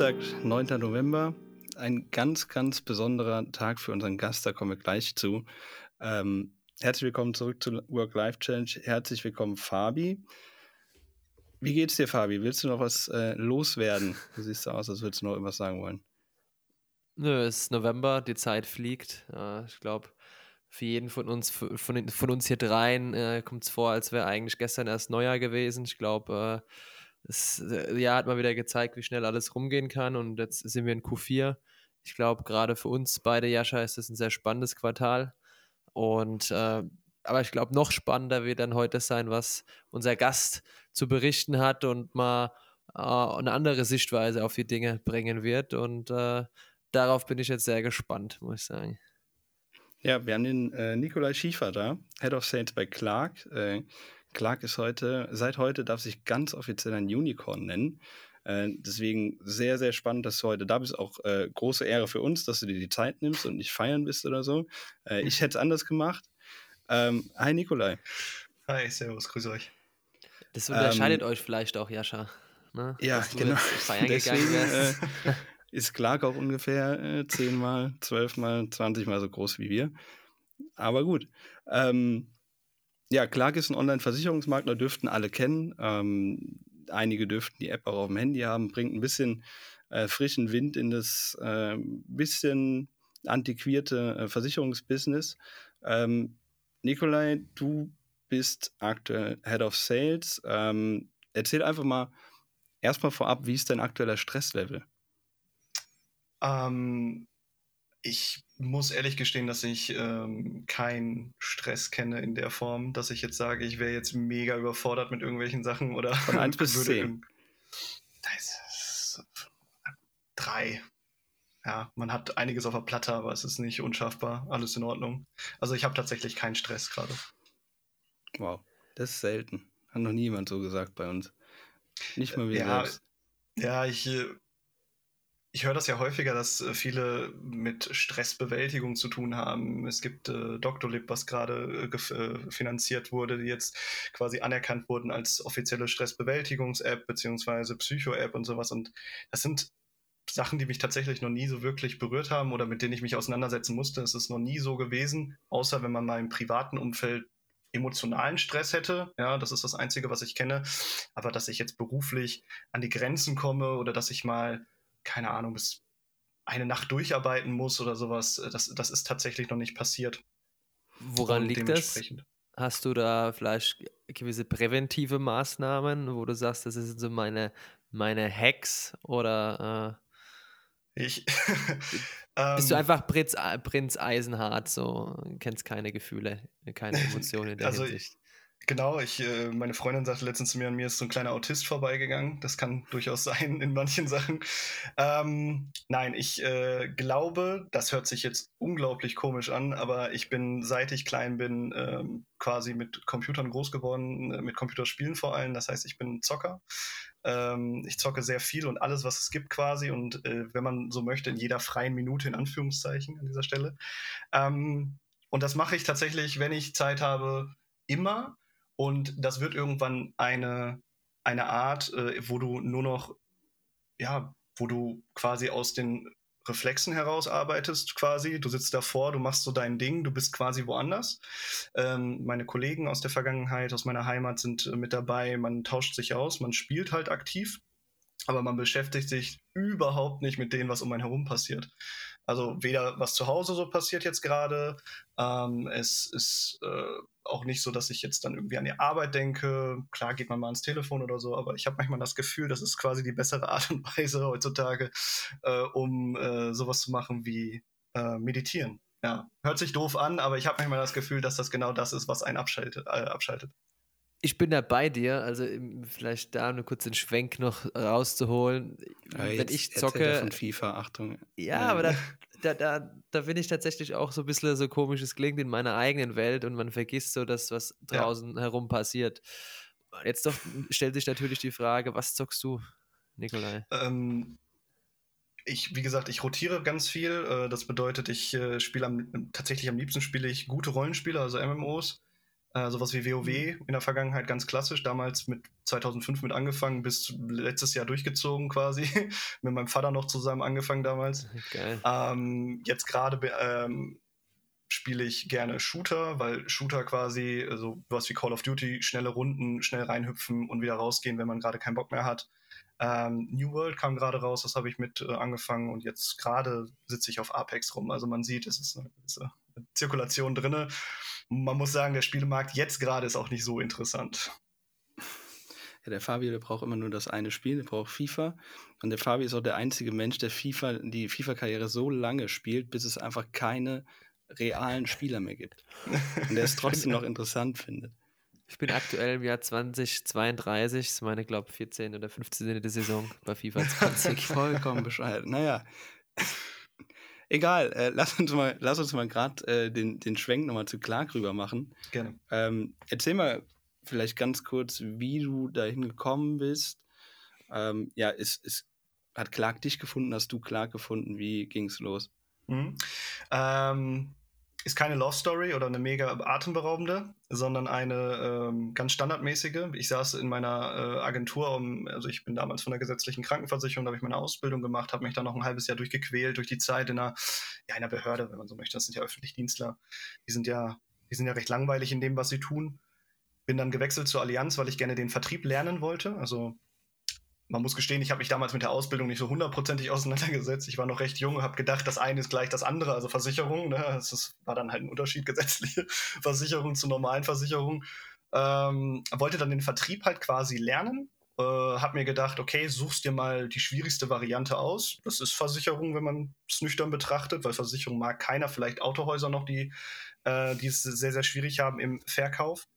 Dienstag, 9. November. Ein ganz, ganz besonderer Tag für unseren Gast, da kommen wir gleich zu. Ähm, herzlich willkommen zurück zu Work-Life-Challenge. Herzlich willkommen, Fabi. Wie geht's dir, Fabi? Willst du noch was äh, loswerden? Du siehst so aus, als würdest du noch irgendwas sagen wollen. Nö, es ist November, die Zeit fliegt. Äh, ich glaube, für jeden von uns, von, von uns hier dreien, äh, kommt es vor, als wäre eigentlich gestern erst Neujahr gewesen. Ich glaube, äh, das äh, Jahr hat mal wieder gezeigt, wie schnell alles rumgehen kann und jetzt sind wir in Q4. Ich glaube, gerade für uns beide, Jascha, ist es ein sehr spannendes Quartal. Und äh, aber ich glaube, noch spannender wird dann heute sein, was unser Gast zu berichten hat und mal äh, eine andere Sichtweise auf die Dinge bringen wird. Und äh, darauf bin ich jetzt sehr gespannt, muss ich sagen. Ja, wir haben den äh, Nikolai Schiefer da, Head of Sales bei Clark. Äh, Clark ist heute, seit heute darf sich ganz offiziell ein Unicorn nennen. Äh, deswegen sehr, sehr spannend, dass du heute da bist. Auch äh, große Ehre für uns, dass du dir die Zeit nimmst und nicht feiern bist oder so. Äh, ich hätte es anders gemacht. Ähm, hi Nikolai. Hi, servus, grüß euch. Das unterscheidet ähm, euch vielleicht auch, Jascha. Ne? Ja, genau. Feiern Deswegen, gegangen wärst. Äh, ist Clark auch ungefähr äh, zehnmal, zwölfmal, zwanzigmal so groß wie wir. Aber gut. Ähm, ja, Clark ist ein Online-Versicherungsmakler, dürften alle kennen. Ähm, einige dürften die App auch auf dem Handy haben, bringt ein bisschen äh, frischen Wind in das äh, bisschen antiquierte äh, Versicherungsbusiness. Ähm, Nikolai, du bist aktuell Head of Sales. Ähm, erzähl einfach mal erstmal vorab, wie ist dein aktueller Stresslevel? Ähm, ich muss ehrlich gestehen, dass ich ähm, keinen Stress kenne in der Form, dass ich jetzt sage, ich wäre jetzt mega überfordert mit irgendwelchen Sachen oder. Von 1 bis 10. drei. Ja, man hat einiges auf der Platte, aber es ist nicht unschaffbar. Alles in Ordnung. Also ich habe tatsächlich keinen Stress gerade. Wow, das ist selten. Hat noch niemand so gesagt bei uns. Nicht mal wir ja, selbst. Ja, ich äh, ich höre das ja häufiger, dass äh, viele mit Stressbewältigung zu tun haben. Es gibt äh, Doctolib, was gerade äh, äh, finanziert wurde, die jetzt quasi anerkannt wurden als offizielle Stressbewältigungs-App beziehungsweise Psycho-App und sowas. Und das sind Sachen, die mich tatsächlich noch nie so wirklich berührt haben oder mit denen ich mich auseinandersetzen musste. Es ist noch nie so gewesen, außer wenn man mal im privaten Umfeld emotionalen Stress hätte. Ja, das ist das Einzige, was ich kenne. Aber dass ich jetzt beruflich an die Grenzen komme oder dass ich mal keine Ahnung, bis eine Nacht durcharbeiten muss oder sowas. Äh, das, das ist tatsächlich noch nicht passiert. Woran liegt das? Hast du da vielleicht gewisse präventive Maßnahmen, wo du sagst, das sind so meine, meine Hacks oder äh, ich bist du ähm. einfach Prinz, Prinz Eisenhart, so kennst keine Gefühle, keine Emotionen in der also Hinsicht. Genau, ich, äh, meine Freundin sagte letztens zu mir, an mir ist so ein kleiner Autist vorbeigegangen. Das kann durchaus sein in manchen Sachen. Ähm, nein, ich äh, glaube, das hört sich jetzt unglaublich komisch an, aber ich bin, seit ich klein bin, ähm, quasi mit Computern groß geworden, äh, mit Computerspielen vor allem. Das heißt, ich bin Zocker. Ähm, ich zocke sehr viel und alles, was es gibt quasi und äh, wenn man so möchte, in jeder freien Minute in Anführungszeichen an dieser Stelle. Ähm, und das mache ich tatsächlich, wenn ich Zeit habe, immer und das wird irgendwann eine, eine Art, äh, wo du nur noch, ja, wo du quasi aus den Reflexen heraus arbeitest quasi. Du sitzt davor, du machst so dein Ding, du bist quasi woanders. Ähm, meine Kollegen aus der Vergangenheit, aus meiner Heimat sind äh, mit dabei. Man tauscht sich aus, man spielt halt aktiv, aber man beschäftigt sich überhaupt nicht mit dem, was um einen herum passiert. Also weder was zu Hause so passiert jetzt gerade, ähm, es ist äh, auch nicht so, dass ich jetzt dann irgendwie an die Arbeit denke. Klar geht man mal ans Telefon oder so, aber ich habe manchmal das Gefühl, das ist quasi die bessere Art und Weise heutzutage, äh, um äh, sowas zu machen wie äh, meditieren. Ja, hört sich doof an, aber ich habe manchmal das Gefühl, dass das genau das ist, was einen abschaltet. Äh, abschaltet. Ich bin da bei dir, also vielleicht da nur kurz den Schwenk noch rauszuholen. Ja, Wenn ich zocke. Von FIFA, Achtung. Ja, aber da, da, da, da bin ich tatsächlich auch so ein bisschen so komisch, es klingt in meiner eigenen Welt und man vergisst so das, was draußen ja. herum passiert. Jetzt doch stellt sich natürlich die Frage, was zockst du, Nikolai? Ähm, ich, wie gesagt, ich rotiere ganz viel. Äh, das bedeutet, ich äh, spiele am, tatsächlich am liebsten spiele ich gute Rollenspiele, also MMOs. Äh, sowas wie WoW mhm. in der Vergangenheit ganz klassisch, damals mit 2005 mit angefangen, bis letztes Jahr durchgezogen quasi. mit meinem Vater noch zusammen angefangen damals. Geil. Ähm, jetzt gerade ähm, spiele ich gerne Shooter, weil Shooter quasi, also was wie Call of Duty, schnelle Runden, schnell reinhüpfen und wieder rausgehen, wenn man gerade keinen Bock mehr hat. Ähm, New World kam gerade raus, das habe ich mit äh, angefangen und jetzt gerade sitze ich auf Apex rum. Also man sieht, es ist eine gewisse Zirkulation drin. Man muss sagen, der Spielemarkt jetzt gerade ist auch nicht so interessant. Ja, der Fabi, der braucht immer nur das eine Spiel, der braucht FIFA. Und der Fabi ist auch der einzige Mensch, der FIFA, die FIFA-Karriere so lange spielt, bis es einfach keine realen Spieler mehr gibt. Und der es trotzdem noch interessant findet. Ich bin aktuell im Jahr 2032, das ist meine, glaube ich, 14 oder 15. Saison bei FIFA 20. Vollkommen bescheiden. Naja. Egal, äh, lass uns mal, lass uns mal gerade äh, den, den Schwenk nochmal zu Clark rüber machen. Gerne. Ähm, erzähl mal vielleicht ganz kurz, wie du dahin gekommen bist. Ähm, ja, ist, ist, hat Clark dich gefunden? Hast du Clark gefunden? Wie ging es los? Mhm. Ähm, ist keine Love Story oder eine mega atemberaubende, sondern eine ähm, ganz standardmäßige. Ich saß in meiner äh, Agentur, um, also ich bin damals von der gesetzlichen Krankenversicherung, da habe ich meine Ausbildung gemacht, habe mich dann noch ein halbes Jahr durchgequält durch die Zeit in einer, ja, in einer Behörde, wenn man so möchte. Das sind ja Öffentlichdienstler. Die sind ja, die sind ja recht langweilig in dem, was sie tun. Bin dann gewechselt zur Allianz, weil ich gerne den Vertrieb lernen wollte. Also man muss gestehen, ich habe mich damals mit der Ausbildung nicht so hundertprozentig auseinandergesetzt. Ich war noch recht jung, habe gedacht, das eine ist gleich das andere, also Versicherung. Ne? Das ist, war dann halt ein Unterschied, gesetzliche Versicherung zu normalen Versicherungen. Ähm, wollte dann den Vertrieb halt quasi lernen. Äh, habe mir gedacht, okay, suchst dir mal die schwierigste Variante aus. Das ist Versicherung, wenn man es nüchtern betrachtet, weil Versicherung mag keiner, vielleicht Autohäuser noch, die, äh, die es sehr, sehr schwierig haben im Verkauf.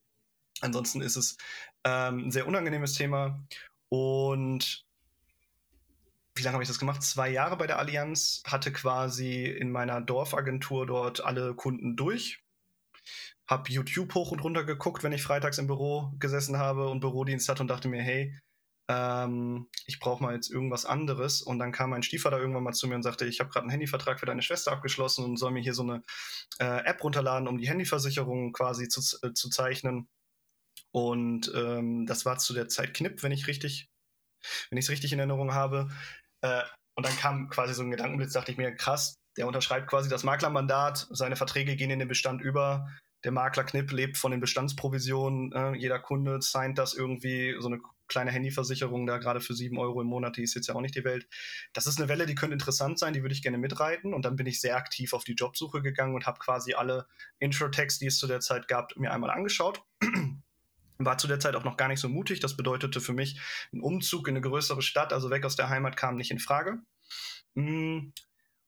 Ansonsten ist es ähm, ein sehr unangenehmes Thema und wie lange habe ich das gemacht? Zwei Jahre bei der Allianz, hatte quasi in meiner Dorfagentur dort alle Kunden durch. Hab YouTube hoch und runter geguckt, wenn ich freitags im Büro gesessen habe und Bürodienst hatte und dachte mir, hey, ähm, ich brauche mal jetzt irgendwas anderes. Und dann kam mein Stiefvater irgendwann mal zu mir und sagte, ich habe gerade einen Handyvertrag für deine Schwester abgeschlossen und soll mir hier so eine äh, App runterladen, um die Handyversicherung quasi zu, äh, zu zeichnen. Und ähm, das war zu der Zeit Knipp, wenn ich richtig, wenn ich es richtig in Erinnerung habe. Äh, und dann kam quasi so ein Gedankenblitz, dachte ich mir, krass, der unterschreibt quasi das Maklermandat, seine Verträge gehen in den Bestand über. Der Makler Knipp lebt von den Bestandsprovisionen. Äh, jeder Kunde signed das irgendwie, so eine kleine Handyversicherung da gerade für sieben Euro im Monat, die ist jetzt ja auch nicht die Welt. Das ist eine Welle, die könnte interessant sein, die würde ich gerne mitreiten. Und dann bin ich sehr aktiv auf die Jobsuche gegangen und habe quasi alle Intro-Tags, die es zu der Zeit gab, mir einmal angeschaut. War zu der Zeit auch noch gar nicht so mutig. Das bedeutete für mich ein Umzug in eine größere Stadt, also weg aus der Heimat, kam nicht in Frage. Mm,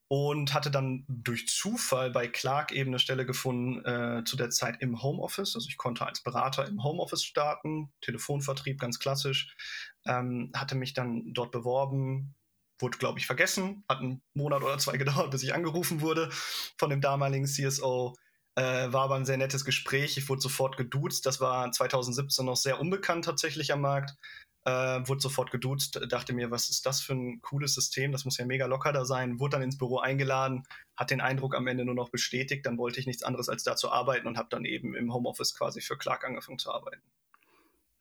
und hatte dann durch Zufall bei Clark eben eine Stelle gefunden, äh, zu der Zeit im Homeoffice. Also ich konnte als Berater im Homeoffice starten, Telefonvertrieb ganz klassisch. Ähm, hatte mich dann dort beworben, wurde, glaube ich, vergessen. Hat einen Monat oder zwei gedauert, bis ich angerufen wurde von dem damaligen CSO. Äh, war aber ein sehr nettes Gespräch. Ich wurde sofort geduzt. Das war 2017 noch sehr unbekannt tatsächlich am Markt. Äh, wurde sofort geduzt, dachte mir, was ist das für ein cooles System? Das muss ja mega locker da sein. Wurde dann ins Büro eingeladen, hat den Eindruck am Ende nur noch bestätigt. Dann wollte ich nichts anderes als da zu arbeiten und habe dann eben im Homeoffice quasi für Clark angefangen zu arbeiten.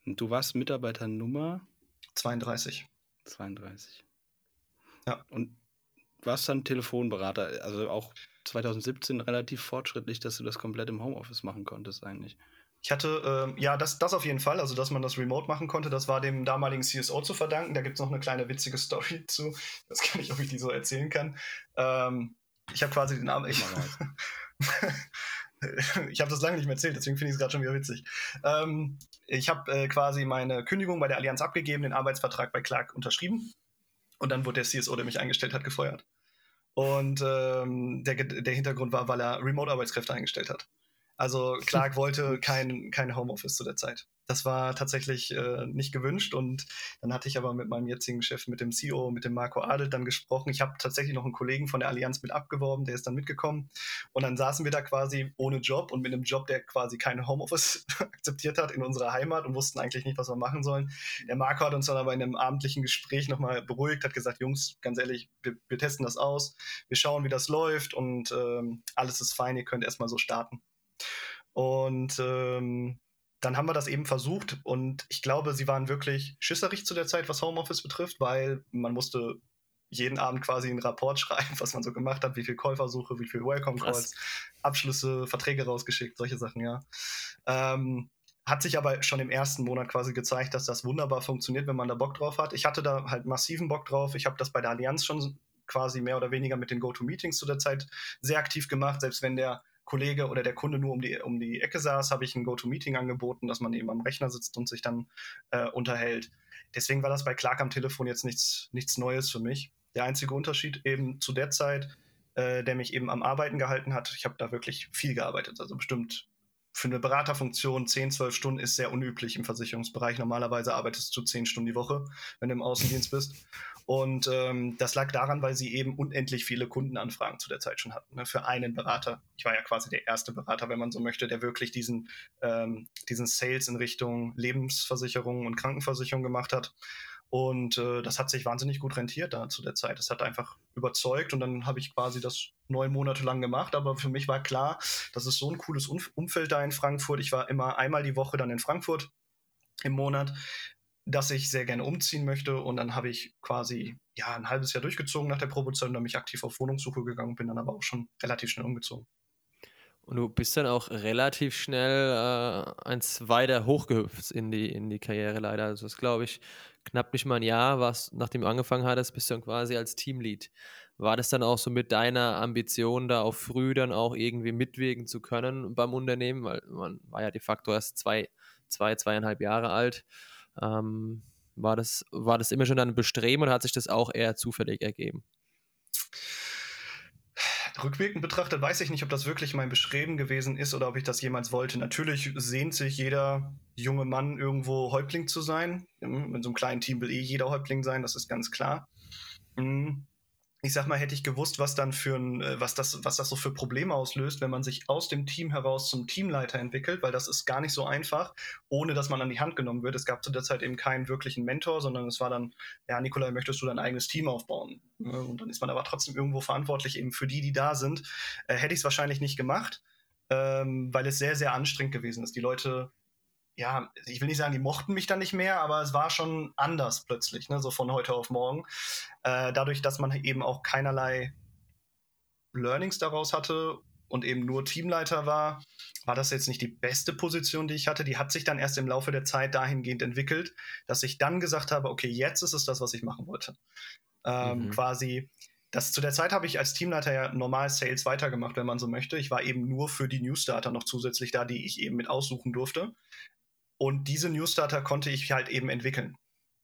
Und du warst Mitarbeiter Nummer? 32. 32. Ja. Und warst dann Telefonberater, also auch 2017 relativ fortschrittlich, dass du das komplett im Homeoffice machen konntest eigentlich. Ich hatte, äh, ja, das, das auf jeden Fall, also dass man das remote machen konnte, das war dem damaligen CSO zu verdanken. Da gibt es noch eine kleine witzige Story zu. Das kann ich, ob ich die so erzählen kann. Ähm, ich habe quasi den Namen. Ich, ich habe das lange nicht mehr erzählt, deswegen finde ich es gerade schon wieder witzig. Ähm, ich habe äh, quasi meine Kündigung bei der Allianz abgegeben, den Arbeitsvertrag bei Clark unterschrieben. Und dann wurde der CSO, der mich eingestellt hat, gefeuert. Und ähm, der, der Hintergrund war, weil er Remote-Arbeitskräfte eingestellt hat. Also Clark wollte kein, kein Homeoffice zu der Zeit. Das war tatsächlich äh, nicht gewünscht und dann hatte ich aber mit meinem jetzigen Chef, mit dem CEO, mit dem Marco Adel dann gesprochen. Ich habe tatsächlich noch einen Kollegen von der Allianz mit abgeworben, der ist dann mitgekommen und dann saßen wir da quasi ohne Job und mit einem Job, der quasi keine Homeoffice akzeptiert hat in unserer Heimat und wussten eigentlich nicht, was wir machen sollen. Der Marco hat uns dann aber in einem abendlichen Gespräch nochmal beruhigt, hat gesagt, Jungs, ganz ehrlich, wir, wir testen das aus, wir schauen, wie das läuft und ähm, alles ist fein, ihr könnt erstmal so starten. Und ähm, dann haben wir das eben versucht und ich glaube, sie waren wirklich schisserig zu der Zeit, was Homeoffice betrifft, weil man musste jeden Abend quasi einen Rapport schreiben, was man so gemacht hat, wie viel Käufersuche, wie viel Welcome Calls, Abschlüsse, Verträge rausgeschickt, solche Sachen, ja. Ähm, hat sich aber schon im ersten Monat quasi gezeigt, dass das wunderbar funktioniert, wenn man da Bock drauf hat. Ich hatte da halt massiven Bock drauf. Ich habe das bei der Allianz schon quasi mehr oder weniger mit den Go-To-Meetings zu der Zeit sehr aktiv gemacht. Selbst wenn der Kollege oder der Kunde nur um die, um die Ecke saß, habe ich ein Go-To-Meeting angeboten, dass man eben am Rechner sitzt und sich dann äh, unterhält. Deswegen war das bei Clark am Telefon jetzt nichts, nichts Neues für mich. Der einzige Unterschied eben zu der Zeit, äh, der mich eben am Arbeiten gehalten hat, ich habe da wirklich viel gearbeitet, also bestimmt für eine Beraterfunktion 10, 12 Stunden ist sehr unüblich im Versicherungsbereich. Normalerweise arbeitest du 10 Stunden die Woche, wenn du im Außendienst bist. Und ähm, das lag daran, weil sie eben unendlich viele Kundenanfragen zu der Zeit schon hatten. Ne, für einen Berater. Ich war ja quasi der erste Berater, wenn man so möchte, der wirklich diesen, ähm, diesen Sales in Richtung Lebensversicherung und Krankenversicherung gemacht hat. Und äh, das hat sich wahnsinnig gut rentiert da zu der Zeit. Das hat einfach überzeugt und dann habe ich quasi das neun Monate lang gemacht. Aber für mich war klar, das ist so ein cooles Umfeld da in Frankfurt. Ich war immer einmal die Woche dann in Frankfurt im Monat, dass ich sehr gerne umziehen möchte. Und dann habe ich quasi ja ein halbes Jahr durchgezogen nach der Probezeit und dann mich aktiv auf Wohnungssuche gegangen, bin dann aber auch schon relativ schnell umgezogen. Und du bist dann auch relativ schnell äh, eins weiter hochgehüpft in die, in die Karriere leider. Also das glaube ich knapp nicht mal ein Jahr, was, nachdem du angefangen hattest, bist du dann quasi als Teamlead. War das dann auch so mit deiner Ambition, da auch früh dann auch irgendwie mitwirken zu können beim Unternehmen? Weil man war ja de facto erst zwei, zwei zweieinhalb Jahre alt. Ähm, war, das, war das immer schon ein Bestreben oder hat sich das auch eher zufällig ergeben? Rückwirkend betrachtet weiß ich nicht, ob das wirklich mein Bestreben gewesen ist oder ob ich das jemals wollte. Natürlich sehnt sich jeder junge Mann irgendwo Häuptling zu sein. Mit so einem kleinen Team will eh jeder Häuptling sein, das ist ganz klar. Ich sag mal, hätte ich gewusst, was dann für ein, äh, was das, was das so für Probleme auslöst, wenn man sich aus dem Team heraus zum Teamleiter entwickelt, weil das ist gar nicht so einfach, ohne dass man an die Hand genommen wird. Es gab zu der Zeit eben keinen wirklichen Mentor, sondern es war dann, ja, Nikolai, möchtest du dein eigenes Team aufbauen? Und dann ist man aber trotzdem irgendwo verantwortlich eben für die, die da sind. Äh, hätte ich es wahrscheinlich nicht gemacht, ähm, weil es sehr, sehr anstrengend gewesen ist. Die Leute ja, ich will nicht sagen, die mochten mich dann nicht mehr, aber es war schon anders plötzlich, ne, so von heute auf morgen. Äh, dadurch, dass man eben auch keinerlei Learnings daraus hatte und eben nur Teamleiter war, war das jetzt nicht die beste Position, die ich hatte. Die hat sich dann erst im Laufe der Zeit dahingehend entwickelt, dass ich dann gesagt habe, okay, jetzt ist es das, was ich machen wollte. Ähm, mhm. Quasi, das, zu der Zeit habe ich als Teamleiter ja normal Sales weitergemacht, wenn man so möchte. Ich war eben nur für die Newstarter noch zusätzlich da, die ich eben mit aussuchen durfte. Und diese Newstarter konnte ich halt eben entwickeln.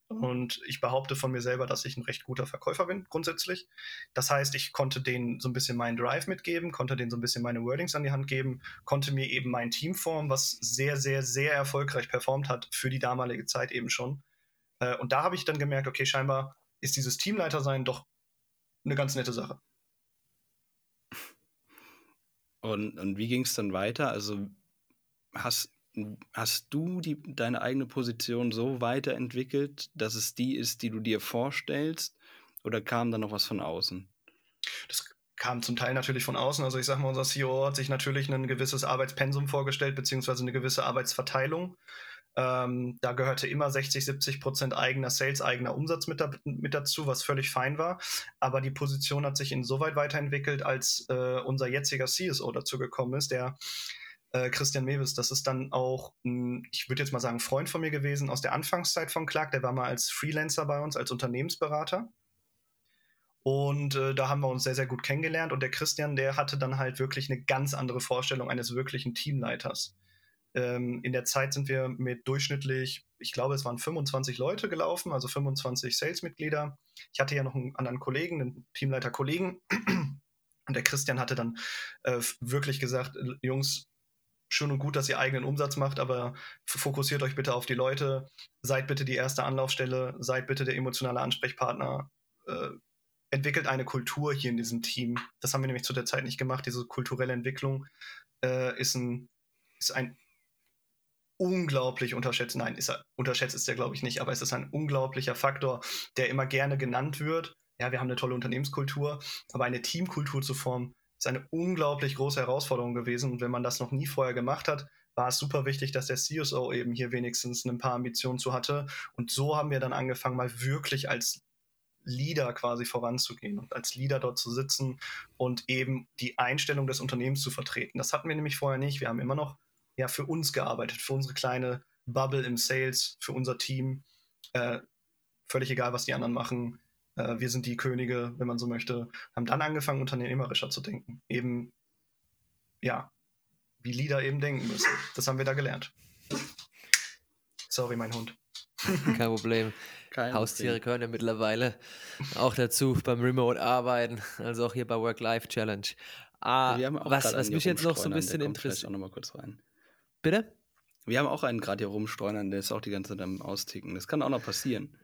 Und ich behaupte von mir selber, dass ich ein recht guter Verkäufer bin, grundsätzlich. Das heißt, ich konnte denen so ein bisschen meinen Drive mitgeben, konnte denen so ein bisschen meine Wordings an die Hand geben, konnte mir eben mein Team formen, was sehr, sehr, sehr erfolgreich performt hat für die damalige Zeit eben schon. Äh, und da habe ich dann gemerkt, okay, scheinbar ist dieses Teamleiter sein doch eine ganz nette Sache. Und, und wie ging es dann weiter? Also hast, hast du die, deine eigene Position so weiterentwickelt, dass es die ist, die du dir vorstellst? Oder kam da noch was von außen? Das kam zum Teil natürlich von außen. Also ich sage mal, unser CEO hat sich natürlich ein gewisses Arbeitspensum vorgestellt, beziehungsweise eine gewisse Arbeitsverteilung. Ähm, da gehörte immer 60, 70 Prozent eigener Sales, eigener Umsatz mit, da, mit, dazu, was völlig fein war. Aber die Position hat sich insoweit weiterentwickelt, als äh, unser jetziger CSO dazu gekommen ist, der äh, Christian Mewes, das ist dann auch, ein, ich würde jetzt mal sagen, Freund von mir gewesen aus der Anfangszeit von Clark. Der war mal als Freelancer bei uns, als Unternehmensberater. Und äh, da haben wir uns sehr, sehr gut kennengelernt. Und der Christian, der hatte dann halt wirklich eine ganz andere Vorstellung eines wirklichen Teamleiters. Ähm, in der Zeit sind wir mit durchschnittlich, ich glaube, es waren 25 Leute gelaufen, also 25 Sales-Mitglieder. Ich hatte ja noch einen anderen Kollegen, einen Teamleiter-Kollegen. Und der Christian hatte dann äh, wirklich gesagt, Jungs, schön und gut, dass ihr eigenen Umsatz macht, aber fokussiert euch bitte auf die Leute, seid bitte die erste Anlaufstelle, seid bitte der emotionale Ansprechpartner, äh, entwickelt eine Kultur hier in diesem Team. Das haben wir nämlich zu der Zeit nicht gemacht. Diese kulturelle Entwicklung äh, ist, ein, ist ein unglaublich unterschätzt. Nein, ist er, unterschätzt ist er, glaube ich, nicht, aber es ist ein unglaublicher Faktor, der immer gerne genannt wird. Ja, wir haben eine tolle Unternehmenskultur, aber eine Teamkultur zu formen, ist eine unglaublich große Herausforderung gewesen. Und wenn man das noch nie vorher gemacht hat, war es super wichtig, dass der CSO eben hier wenigstens ein paar Ambitionen zu hatte. Und so haben wir dann angefangen, mal wirklich als Leader quasi voranzugehen und als Leader dort zu sitzen und eben die Einstellung des Unternehmens zu vertreten. Das hatten wir nämlich vorher nicht. Wir haben immer noch ja für uns gearbeitet, für unsere kleine Bubble im Sales, für unser Team. Äh, völlig egal, was die anderen machen. Äh, wir sind die Könige, wenn man so möchte. Haben dann angefangen, unternehmerischer zu denken. Eben, ja, wie Leader eben denken müssen. Das haben wir da gelernt. Sorry, mein Hund. Kein Problem. Kein Haustiere Problem. können ja mittlerweile auch dazu beim Remote-Arbeiten, also auch hier bei Work-Life-Challenge. Ah, was, was mich jetzt noch so ein bisschen interessiert. auch noch mal kurz rein. Bitte? Wir haben auch einen gerade hier rumstreunern, der ist auch die ganze Zeit am Austicken. Das kann auch noch passieren.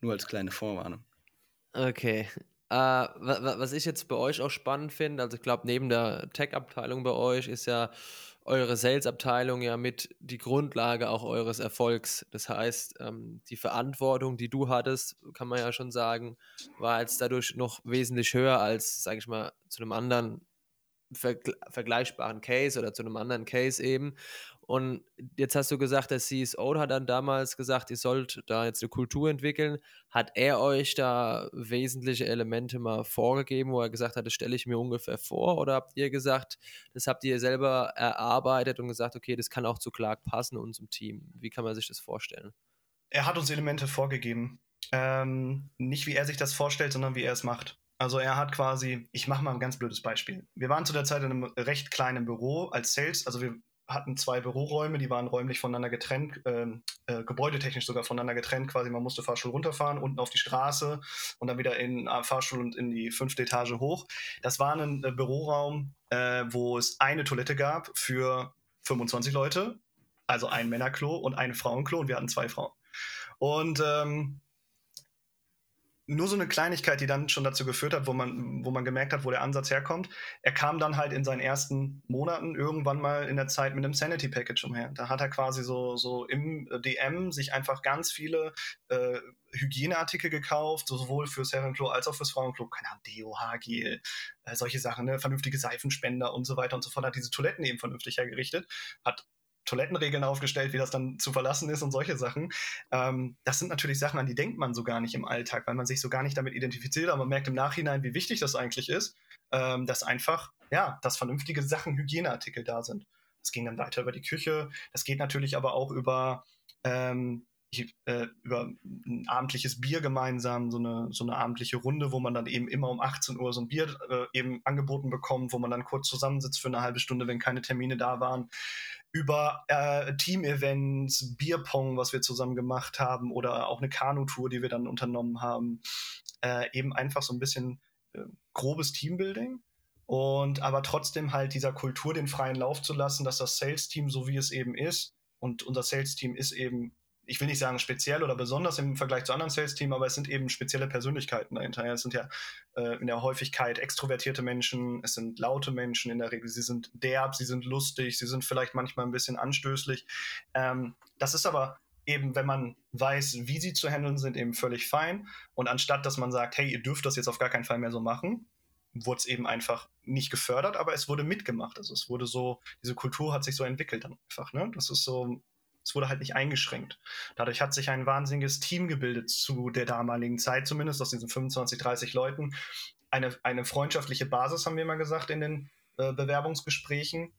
Nur als kleine Vorwarnung. Okay. Uh, was ich jetzt bei euch auch spannend finde, also ich glaube, neben der Tech-Abteilung bei euch ist ja eure Sales-Abteilung ja mit die Grundlage auch eures Erfolgs. Das heißt, ähm, die Verantwortung, die du hattest, kann man ja schon sagen, war jetzt dadurch noch wesentlich höher als, sage ich mal, zu einem anderen vergleichbaren Case oder zu einem anderen Case eben. Und jetzt hast du gesagt, der CSO hat dann damals gesagt, ihr sollt da jetzt eine Kultur entwickeln. Hat er euch da wesentliche Elemente mal vorgegeben, wo er gesagt hat, das stelle ich mir ungefähr vor? Oder habt ihr gesagt, das habt ihr selber erarbeitet und gesagt, okay, das kann auch zu Clark passen und zum Team? Wie kann man sich das vorstellen? Er hat uns Elemente vorgegeben. Ähm, nicht wie er sich das vorstellt, sondern wie er es macht. Also er hat quasi, ich mache mal ein ganz blödes Beispiel. Wir waren zu der Zeit in einem recht kleinen Büro als Sales, also wir hatten zwei Büroräume, die waren räumlich voneinander getrennt, äh, äh, gebäudetechnisch sogar voneinander getrennt. Quasi, man musste Fahrstuhl runterfahren, unten auf die Straße und dann wieder in äh, Fahrstuhl und in die fünfte Etage hoch. Das war ein äh, Büroraum, äh, wo es eine Toilette gab für 25 Leute, also ein Männerklo und ein Frauenklo und wir hatten zwei Frauen. Und ähm, nur so eine Kleinigkeit, die dann schon dazu geführt hat, wo man, wo man gemerkt hat, wo der Ansatz herkommt. Er kam dann halt in seinen ersten Monaten irgendwann mal in der Zeit mit einem Sanity Package umher. Da hat er quasi so, so im DM sich einfach ganz viele äh, Hygieneartikel gekauft, sowohl fürs Herrenklo als auch fürs Frauenklo. Keine Ahnung, Deo, Haargel, äh, solche Sachen, ne? vernünftige Seifenspender und so weiter und so fort. Hat diese Toiletten eben vernünftig hergerichtet, hat Toilettenregeln aufgestellt, wie das dann zu verlassen ist und solche Sachen. Ähm, das sind natürlich Sachen, an die denkt man so gar nicht im Alltag, weil man sich so gar nicht damit identifiziert, aber man merkt im Nachhinein, wie wichtig das eigentlich ist, ähm, dass einfach, ja, dass vernünftige Sachen, Hygieneartikel da sind. Das ging dann weiter über die Küche. Das geht natürlich aber auch über ähm, ich, äh, über ein abendliches Bier gemeinsam, so eine, so eine abendliche Runde, wo man dann eben immer um 18 Uhr so ein Bier äh, eben angeboten bekommt, wo man dann kurz zusammensitzt für eine halbe Stunde, wenn keine Termine da waren. Über äh, Team-Events, Bierpong, was wir zusammen gemacht haben, oder auch eine Kanutour, die wir dann unternommen haben. Äh, eben einfach so ein bisschen äh, grobes Teambuilding und aber trotzdem halt dieser Kultur den freien Lauf zu lassen, dass das Sales-Team so wie es eben ist und unser Sales-Team ist eben ich will nicht sagen speziell oder besonders im Vergleich zu anderen Sales-Teams, aber es sind eben spezielle Persönlichkeiten dahinter. Es sind ja äh, in der Häufigkeit extrovertierte Menschen, es sind laute Menschen in der Regel, sie sind derb, sie sind lustig, sie sind vielleicht manchmal ein bisschen anstößlich. Ähm, das ist aber eben, wenn man weiß, wie sie zu handeln sind, eben völlig fein. Und anstatt, dass man sagt, hey, ihr dürft das jetzt auf gar keinen Fall mehr so machen, wurde es eben einfach nicht gefördert, aber es wurde mitgemacht. Also es wurde so, diese Kultur hat sich so entwickelt dann einfach. Ne? Das ist so, es wurde halt nicht eingeschränkt. Dadurch hat sich ein wahnsinniges Team gebildet zu der damaligen Zeit, zumindest aus diesen 25, 30 Leuten. Eine, eine freundschaftliche Basis, haben wir immer gesagt, in den äh, Bewerbungsgesprächen.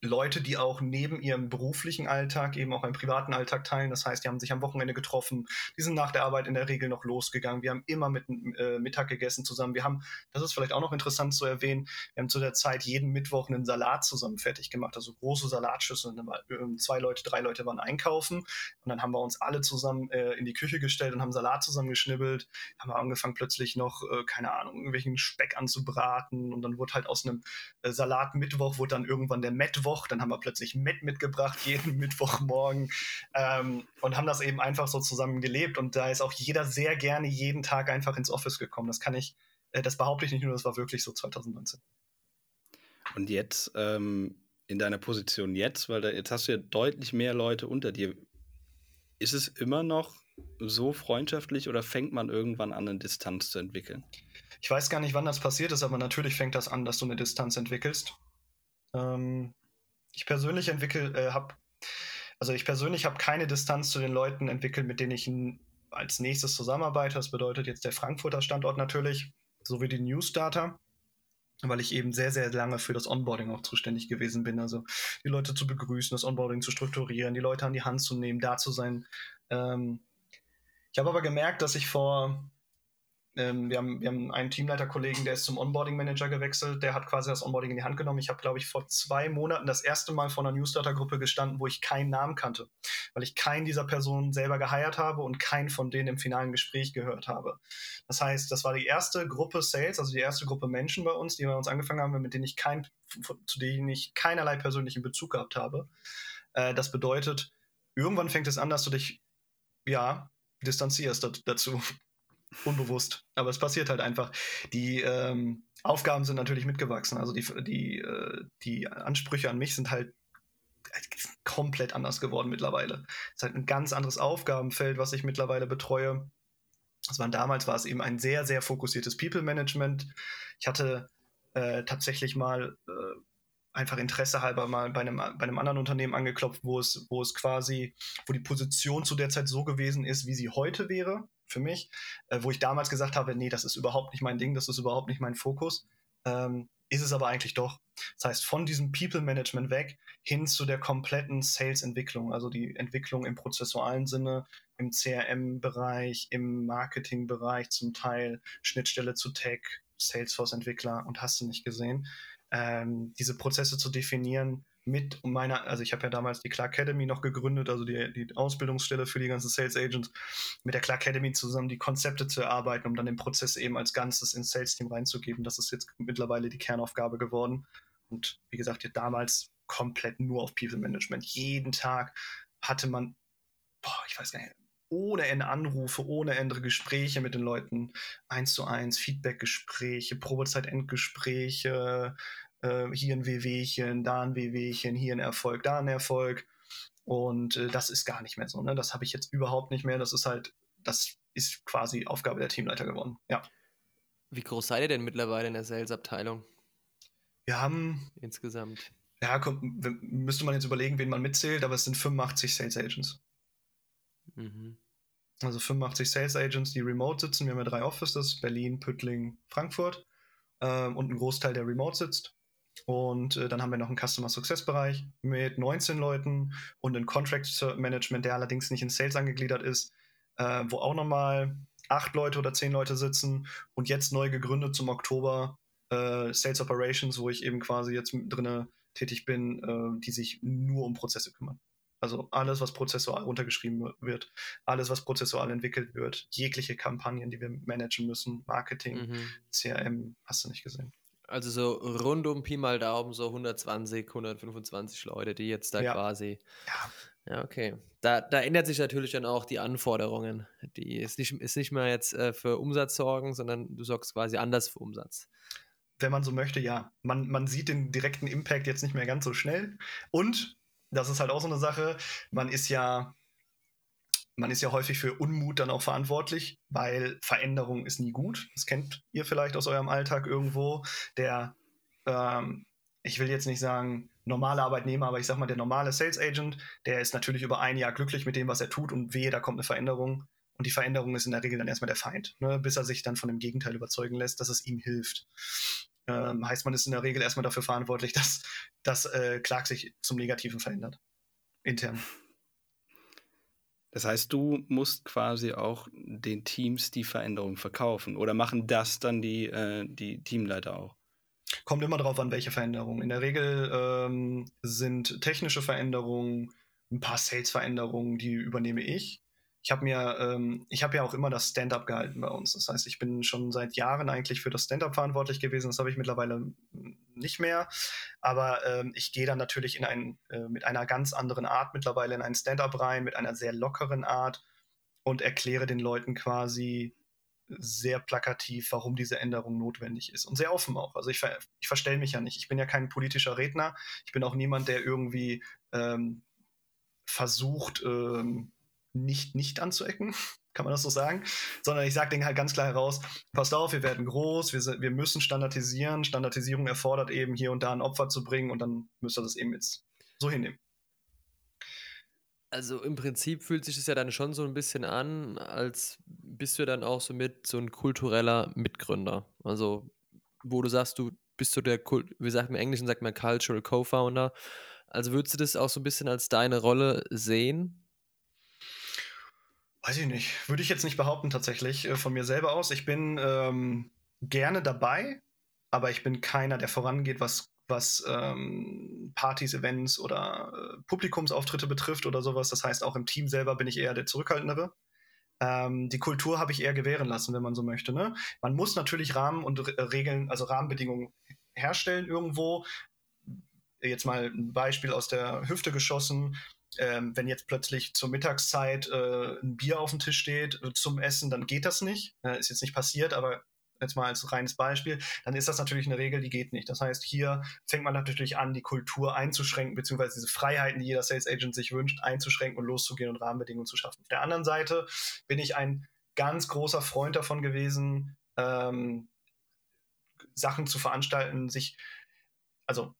Leute, die auch neben ihrem beruflichen Alltag eben auch einen privaten Alltag teilen. Das heißt, die haben sich am Wochenende getroffen, die sind nach der Arbeit in der Regel noch losgegangen. Wir haben immer mit äh, Mittag gegessen zusammen. Wir haben, das ist vielleicht auch noch interessant zu erwähnen, wir haben zu der Zeit jeden Mittwoch einen Salat zusammen fertig gemacht, also große Salatschüsseln. Ähm, zwei Leute, drei Leute waren einkaufen und dann haben wir uns alle zusammen äh, in die Küche gestellt und haben Salat zusammen geschnibbelt. Haben wir angefangen plötzlich noch, äh, keine Ahnung, irgendwelchen Speck anzubraten und dann wurde halt aus einem äh, Salat Mittwoch wurde dann irgendwann der Met Mittwoch, dann haben wir plötzlich Met mitgebracht, jeden Mittwochmorgen ähm, und haben das eben einfach so zusammen gelebt. Und da ist auch jeder sehr gerne jeden Tag einfach ins Office gekommen. Das kann ich, äh, das behaupte ich nicht nur, das war wirklich so 2019. Und jetzt ähm, in deiner Position jetzt, weil da, jetzt hast du ja deutlich mehr Leute unter dir. ist es immer noch so freundschaftlich oder fängt man irgendwann an, eine Distanz zu entwickeln? Ich weiß gar nicht, wann das passiert ist, aber natürlich fängt das an, dass du eine Distanz entwickelst. Ähm, ich persönlich entwickle, äh, habe, also ich persönlich habe keine Distanz zu den Leuten entwickelt, mit denen ich als nächstes zusammenarbeite. Das bedeutet jetzt der Frankfurter Standort natürlich, sowie die Newsdata weil ich eben sehr, sehr lange für das Onboarding auch zuständig gewesen bin. Also die Leute zu begrüßen, das Onboarding zu strukturieren, die Leute an die Hand zu nehmen, da zu sein. Ähm, ich habe aber gemerkt, dass ich vor ähm, wir, haben, wir haben einen Teamleiterkollegen, der ist zum Onboarding-Manager gewechselt, der hat quasi das Onboarding in die Hand genommen. Ich habe, glaube ich, vor zwei Monaten das erste Mal vor einer Newsletter-Gruppe gestanden, wo ich keinen Namen kannte, weil ich keinen dieser Personen selber geheiert habe und keinen von denen im finalen Gespräch gehört habe. Das heißt, das war die erste Gruppe Sales, also die erste Gruppe Menschen bei uns, die bei uns angefangen haben, mit denen ich kein, zu denen ich keinerlei persönlichen Bezug gehabt habe. Äh, das bedeutet, irgendwann fängt es an, dass du dich, ja, distanzierst dazu unbewusst. Aber es passiert halt einfach. Die ähm, Aufgaben sind natürlich mitgewachsen. Also die, die, äh, die Ansprüche an mich sind halt komplett anders geworden mittlerweile. Es ist halt ein ganz anderes Aufgabenfeld, was ich mittlerweile betreue. Das war damals war es eben ein sehr, sehr fokussiertes People-Management. Ich hatte äh, tatsächlich mal äh, einfach Interesse halber mal bei einem, bei einem anderen Unternehmen angeklopft, wo es, wo es quasi, wo die Position zu der Zeit so gewesen ist, wie sie heute wäre für mich, äh, wo ich damals gesagt habe, nee, das ist überhaupt nicht mein Ding, das ist überhaupt nicht mein Fokus. Ähm, ist es aber eigentlich doch. Das heißt, von diesem People-Management weg hin zu der kompletten Sales-Entwicklung, also die Entwicklung im prozessualen Sinne, im CRM-Bereich, im Marketing-Bereich zum Teil, Schnittstelle zu Tech, Salesforce-Entwickler und hast du nicht gesehen. Ähm, diese Prozesse zu definieren, mit meiner, also ich habe ja damals die Clark Academy noch gegründet, also die, die Ausbildungsstelle für die ganzen Sales Agents, mit der Clark Academy zusammen die Konzepte zu erarbeiten, um dann den Prozess eben als Ganzes ins Sales-Team reinzugeben. Das ist jetzt mittlerweile die Kernaufgabe geworden. Und wie gesagt, ja, damals komplett nur auf People Management. Jeden Tag hatte man, boah, ich weiß gar nicht, ohne Ende Anrufe, ohne Ende Gespräche mit den Leuten, eins zu eins, Feedback-Gespräche, Probezeit-Endgespräche, äh, hier ein Wehwehchen, da ein Wehwehchen, hier ein Erfolg, da ein Erfolg. Und äh, das ist gar nicht mehr so. Ne? Das habe ich jetzt überhaupt nicht mehr. Das ist halt, das ist quasi Aufgabe der Teamleiter geworden. Ja. Wie groß seid ihr denn mittlerweile in der Sales-Abteilung? Wir haben insgesamt. Ja, komm, müsste man jetzt überlegen, wen man mitzählt, aber es sind 85 Sales Agents. Mhm. Also 85 Sales Agents, die remote sitzen. Wir haben ja drei Offices: Berlin, Püttling, Frankfurt. Ähm, und ein Großteil, der remote sitzt. Und äh, dann haben wir noch einen Customer Success Bereich mit 19 Leuten und ein Contract Management, der allerdings nicht in Sales angegliedert ist, äh, wo auch nochmal acht Leute oder zehn Leute sitzen und jetzt neu gegründet zum Oktober äh, Sales Operations, wo ich eben quasi jetzt drinne tätig bin, äh, die sich nur um Prozesse kümmern. Also alles, was prozessual runtergeschrieben wird, alles, was prozessual entwickelt wird, jegliche Kampagnen, die wir managen müssen, Marketing, mhm. CRM, hast du nicht gesehen. Also so rund um Pi mal Daumen so 120, 125 Leute, die jetzt da ja. quasi. Ja. Ja, okay. Da, da ändert sich natürlich dann auch die Anforderungen. Die ist nicht, ist nicht mehr jetzt äh, für Umsatz sorgen, sondern du sorgst quasi anders für Umsatz. Wenn man so möchte, ja. Man, man sieht den direkten Impact jetzt nicht mehr ganz so schnell. Und das ist halt auch so eine Sache. Man ist ja man ist ja häufig für Unmut dann auch verantwortlich, weil Veränderung ist nie gut. Das kennt ihr vielleicht aus eurem Alltag irgendwo. Der, ähm, ich will jetzt nicht sagen normale Arbeitnehmer, aber ich sag mal, der normale Sales Agent, der ist natürlich über ein Jahr glücklich mit dem, was er tut und wehe, da kommt eine Veränderung. Und die Veränderung ist in der Regel dann erstmal der Feind, ne, bis er sich dann von dem Gegenteil überzeugen lässt, dass es ihm hilft. Ähm, heißt, man ist in der Regel erstmal dafür verantwortlich, dass, dass äh, Clark sich zum Negativen verändert. Intern. Das heißt, du musst quasi auch den Teams die Veränderung verkaufen oder machen das dann die, äh, die Teamleiter auch? Kommt immer darauf an, welche Veränderungen. In der Regel ähm, sind technische Veränderungen, ein paar Sales-Veränderungen, die übernehme ich ich habe mir, ähm, ich habe ja auch immer das Stand-up gehalten bei uns. Das heißt, ich bin schon seit Jahren eigentlich für das Stand-up verantwortlich gewesen. Das habe ich mittlerweile nicht mehr. Aber ähm, ich gehe dann natürlich in ein, äh, mit einer ganz anderen Art mittlerweile in ein Stand-up rein, mit einer sehr lockeren Art und erkläre den Leuten quasi sehr plakativ, warum diese Änderung notwendig ist. Und sehr offen auch. Also ich, ver ich verstelle mich ja nicht. Ich bin ja kein politischer Redner. Ich bin auch niemand, der irgendwie ähm, versucht, ähm, nicht nicht anzuecken, kann man das so sagen, sondern ich sage denen halt ganz klar heraus, passt auf, wir werden groß, wir, wir müssen standardisieren, Standardisierung erfordert eben hier und da ein Opfer zu bringen und dann müsst ihr das eben jetzt so hinnehmen. Also im Prinzip fühlt sich das ja dann schon so ein bisschen an, als bist du dann auch so mit so ein kultureller Mitgründer. Also wo du sagst, du bist so der, wie sagt man im Englischen, sagt man Cultural Co-Founder. Also würdest du das auch so ein bisschen als deine Rolle sehen? Weiß ich nicht. Würde ich jetzt nicht behaupten, tatsächlich, äh, von mir selber aus. Ich bin ähm, gerne dabei, aber ich bin keiner, der vorangeht, was, was ähm, Partys, Events oder äh, Publikumsauftritte betrifft oder sowas. Das heißt, auch im Team selber bin ich eher der Zurückhaltendere. Ähm, die Kultur habe ich eher gewähren lassen, wenn man so möchte. Ne? Man muss natürlich Rahmen und Re Regeln, also Rahmenbedingungen herstellen irgendwo. Jetzt mal ein Beispiel aus der Hüfte geschossen. Ähm, wenn jetzt plötzlich zur Mittagszeit äh, ein Bier auf dem Tisch steht äh, zum Essen, dann geht das nicht. Äh, ist jetzt nicht passiert, aber jetzt mal als reines Beispiel, dann ist das natürlich eine Regel, die geht nicht. Das heißt, hier fängt man natürlich an, die Kultur einzuschränken, beziehungsweise diese Freiheiten, die jeder Sales Agent sich wünscht, einzuschränken und loszugehen und Rahmenbedingungen zu schaffen. Auf der anderen Seite bin ich ein ganz großer Freund davon gewesen, ähm, Sachen zu veranstalten, sich, also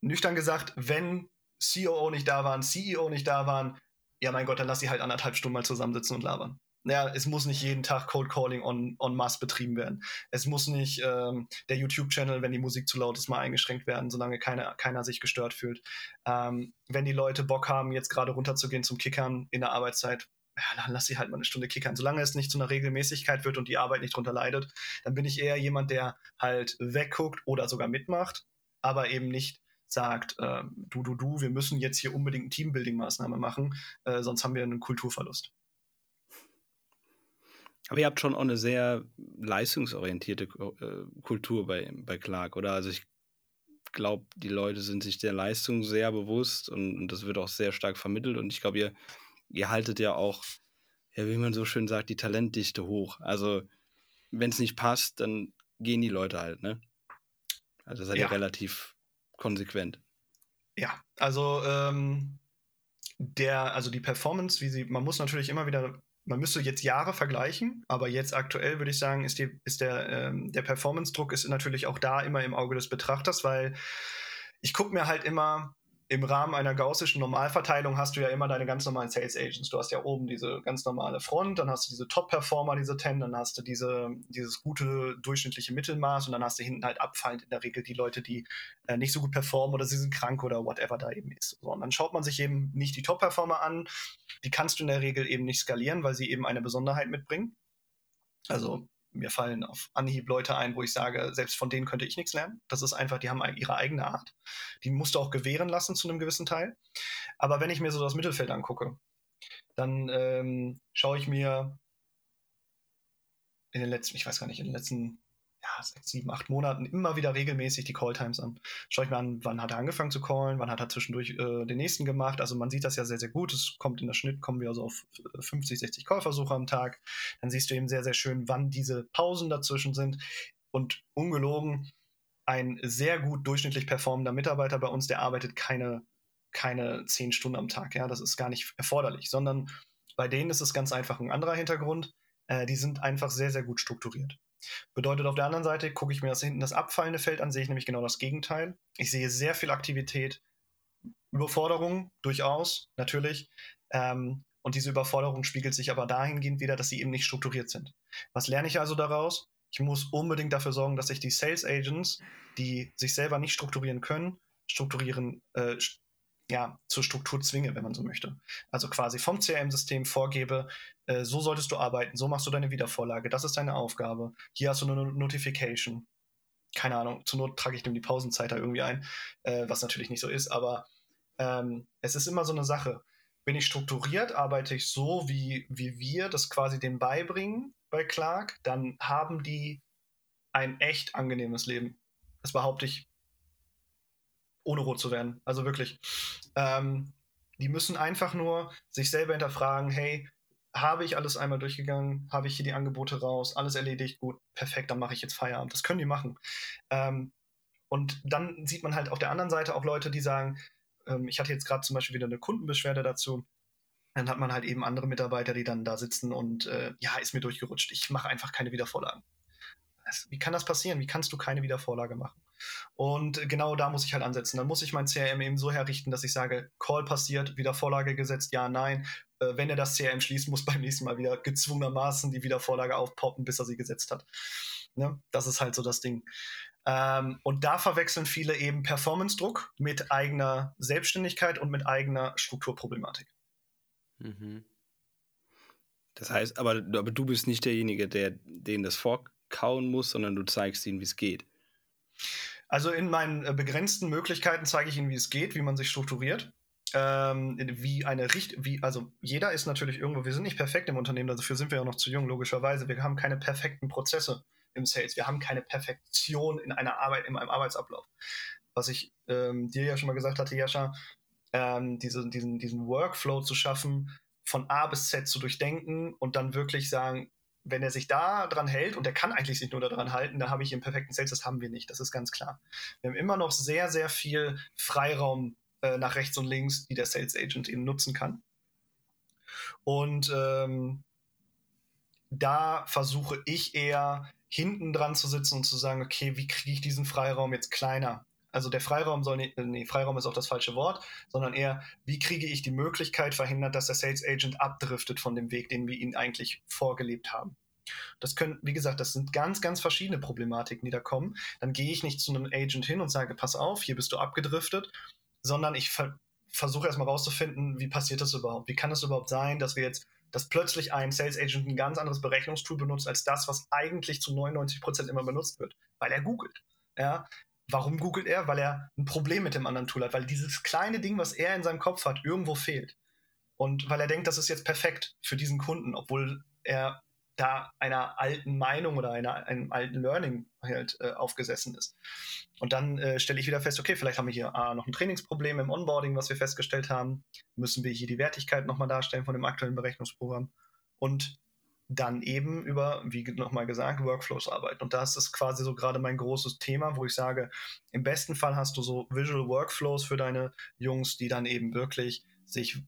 nüchtern gesagt, wenn COO nicht da waren, CEO nicht da waren, ja mein Gott, dann lass sie halt anderthalb Stunden mal zusammensitzen und labern. Ja, es muss nicht jeden Tag Cold Calling on, on mass betrieben werden. Es muss nicht ähm, der YouTube-Channel, wenn die Musik zu laut ist, mal eingeschränkt werden, solange keine, keiner sich gestört fühlt. Ähm, wenn die Leute Bock haben, jetzt gerade runterzugehen zum Kickern in der Arbeitszeit, ja, dann lass sie halt mal eine Stunde kickern. Solange es nicht zu einer Regelmäßigkeit wird und die Arbeit nicht drunter leidet, dann bin ich eher jemand, der halt wegguckt oder sogar mitmacht, aber eben nicht sagt, äh, du, du, du, wir müssen jetzt hier unbedingt eine Teambuilding-Maßnahme machen, äh, sonst haben wir einen Kulturverlust. Aber ihr habt schon auch eine sehr leistungsorientierte äh, Kultur bei, bei Clark, oder? Also ich glaube, die Leute sind sich der Leistung sehr bewusst und, und das wird auch sehr stark vermittelt. Und ich glaube, ihr, ihr haltet ja auch, ja, wie man so schön sagt, die Talentdichte hoch. Also wenn es nicht passt, dann gehen die Leute halt, ne? Also seid ja. ihr relativ konsequent. Ja, also ähm, der, also die Performance, wie sie, man muss natürlich immer wieder, man müsste jetzt Jahre vergleichen, aber jetzt aktuell würde ich sagen, ist, die, ist der, ähm, der Performance-Druck ist natürlich auch da immer im Auge des Betrachters, weil ich gucke mir halt immer, im Rahmen einer gaussischen Normalverteilung hast du ja immer deine ganz normalen Sales Agents. Du hast ja oben diese ganz normale Front, dann hast du diese Top-Performer, diese 10, dann hast du diese, dieses gute durchschnittliche Mittelmaß und dann hast du hinten halt abfallend in der Regel die Leute, die äh, nicht so gut performen oder sie sind krank oder whatever da eben ist. So, und dann schaut man sich eben nicht die Top-Performer an. Die kannst du in der Regel eben nicht skalieren, weil sie eben eine Besonderheit mitbringen. Also mir fallen auf Anhieb Leute ein, wo ich sage, selbst von denen könnte ich nichts lernen. Das ist einfach, die haben ihre eigene Art. Die musst du auch gewähren lassen zu einem gewissen Teil. Aber wenn ich mir so das Mittelfeld angucke, dann ähm, schaue ich mir in den letzten, ich weiß gar nicht, in den letzten sechs, sieben, acht Monaten immer wieder regelmäßig die Calltimes an. Schaue ich mir an, wann hat er angefangen zu callen, wann hat er zwischendurch äh, den nächsten gemacht. Also man sieht das ja sehr, sehr gut. Es kommt in der Schnitt, kommen wir also auf 50, 60 Callversuche am Tag. Dann siehst du eben sehr, sehr schön, wann diese Pausen dazwischen sind. Und ungelogen, ein sehr gut durchschnittlich performender Mitarbeiter bei uns, der arbeitet keine, keine zehn Stunden am Tag. Ja, das ist gar nicht erforderlich, sondern bei denen ist es ganz einfach ein anderer Hintergrund. Äh, die sind einfach sehr, sehr gut strukturiert. Bedeutet auf der anderen Seite, gucke ich mir das hinten das abfallende Feld an, sehe ich nämlich genau das Gegenteil. Ich sehe sehr viel Aktivität, Überforderung durchaus, natürlich. Ähm, und diese Überforderung spiegelt sich aber dahingehend wieder, dass sie eben nicht strukturiert sind. Was lerne ich also daraus? Ich muss unbedingt dafür sorgen, dass ich die Sales Agents, die sich selber nicht strukturieren können, strukturieren, äh, ja, zur Struktur zwinge, wenn man so möchte. Also quasi vom CRM-System vorgebe, äh, so solltest du arbeiten, so machst du deine Wiedervorlage, das ist deine Aufgabe. Hier hast du eine Notification. Keine Ahnung, zur Not trage ich dem die Pausenzeit da irgendwie ein, äh, was natürlich nicht so ist, aber ähm, es ist immer so eine Sache. Bin ich strukturiert, arbeite ich so, wie, wie wir das quasi dem beibringen bei Clark, dann haben die ein echt angenehmes Leben. Das behaupte ich ohne rot zu werden. Also wirklich. Ähm, die müssen einfach nur sich selber hinterfragen, hey, habe ich alles einmal durchgegangen, habe ich hier die Angebote raus, alles erledigt, gut, perfekt, dann mache ich jetzt Feierabend. Das können die machen. Ähm, und dann sieht man halt auf der anderen Seite auch Leute, die sagen, ähm, ich hatte jetzt gerade zum Beispiel wieder eine Kundenbeschwerde dazu, Dann hat man halt eben andere Mitarbeiter, die dann da sitzen und äh, ja, ist mir durchgerutscht. Ich mache einfach keine Wiedervorlagen. Wie kann das passieren? Wie kannst du keine Wiedervorlage machen? Und genau da muss ich halt ansetzen. Dann muss ich mein CRM eben so herrichten, dass ich sage, Call passiert, Wiedervorlage gesetzt, ja, nein. Äh, wenn er das CRM schließt, muss beim nächsten Mal wieder gezwungenermaßen die Wiedervorlage aufpoppen, bis er sie gesetzt hat. Ne? Das ist halt so das Ding. Ähm, und da verwechseln viele eben Performance-Druck mit eigener Selbstständigkeit und mit eigener Strukturproblematik. Mhm. Das heißt, aber, aber du bist nicht derjenige, der den das vorkauen muss, sondern du zeigst ihnen, wie es geht. Also in meinen äh, begrenzten Möglichkeiten zeige ich ihnen, wie es geht, wie man sich strukturiert ähm, wie eine Richt, wie, also jeder ist natürlich irgendwo, wir sind nicht perfekt im Unternehmen, dafür sind wir ja noch zu jung, logischerweise. Wir haben keine perfekten Prozesse im Sales, wir haben keine Perfektion in einer Arbeit, in einem Arbeitsablauf. Was ich ähm, dir ja schon mal gesagt hatte, Jascha, ähm, diese, diesen, diesen Workflow zu schaffen, von A bis Z zu durchdenken und dann wirklich sagen, wenn er sich da dran hält, und er kann eigentlich sich nur daran halten, dann habe ich im perfekten Sales, das haben wir nicht, das ist ganz klar. Wir haben immer noch sehr, sehr viel Freiraum äh, nach rechts und links, die der Sales Agent eben nutzen kann. Und ähm, da versuche ich eher hinten dran zu sitzen und zu sagen, okay, wie kriege ich diesen Freiraum jetzt kleiner? Also der Freiraum soll nicht, nee, Freiraum ist auch das falsche Wort, sondern eher, wie kriege ich die Möglichkeit verhindert, dass der Sales Agent abdriftet von dem Weg, den wir ihnen eigentlich vorgelebt haben. Das können, wie gesagt, das sind ganz, ganz verschiedene Problematiken, die da kommen. Dann gehe ich nicht zu einem Agent hin und sage, pass auf, hier bist du abgedriftet, sondern ich ver versuche erstmal rauszufinden, wie passiert das überhaupt? Wie kann es überhaupt sein, dass wir jetzt, dass plötzlich ein Sales Agent ein ganz anderes Berechnungstool benutzt als das, was eigentlich zu 99 Prozent immer benutzt wird? Weil er googelt. Ja? Warum googelt er? Weil er ein Problem mit dem anderen Tool hat, weil dieses kleine Ding, was er in seinem Kopf hat, irgendwo fehlt. Und weil er denkt, das ist jetzt perfekt für diesen Kunden, obwohl er da einer alten Meinung oder einer, einem alten Learning halt äh, aufgesessen ist. Und dann äh, stelle ich wieder fest, okay, vielleicht haben wir hier ah, noch ein Trainingsproblem im Onboarding, was wir festgestellt haben. Müssen wir hier die Wertigkeit nochmal darstellen von dem aktuellen Berechnungsprogramm. Und dann eben über, wie nochmal gesagt, Workflows arbeiten. Und das ist quasi so gerade mein großes Thema, wo ich sage, im besten Fall hast du so Visual Workflows für deine Jungs, die dann eben wirklich sich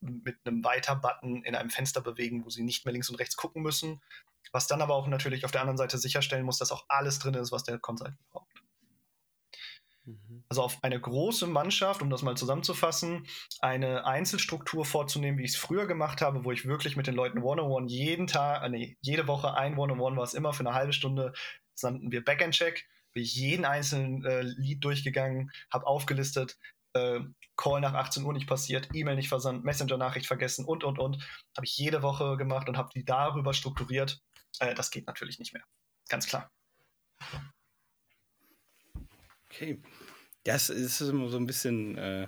mit einem Weiter-Button in einem Fenster bewegen, wo sie nicht mehr links und rechts gucken müssen. Was dann aber auch natürlich auf der anderen Seite sicherstellen muss, dass auch alles drin ist, was der Consultant braucht. Also auf eine große Mannschaft, um das mal zusammenzufassen, eine Einzelstruktur vorzunehmen, wie ich es früher gemacht habe, wo ich wirklich mit den Leuten One-on-One jeden Tag, äh, nee, jede Woche ein One-on-One war es immer für eine halbe Stunde, sandten wir Backend-Check, bin ich jeden einzelnen äh, Lead durchgegangen, habe aufgelistet, äh, Call nach 18 Uhr nicht passiert, E-Mail nicht versandt, Messenger-Nachricht vergessen und, und, und. Habe ich jede Woche gemacht und habe die darüber strukturiert. Äh, das geht natürlich nicht mehr. Ganz klar. Okay. Das ist immer so ein bisschen, äh,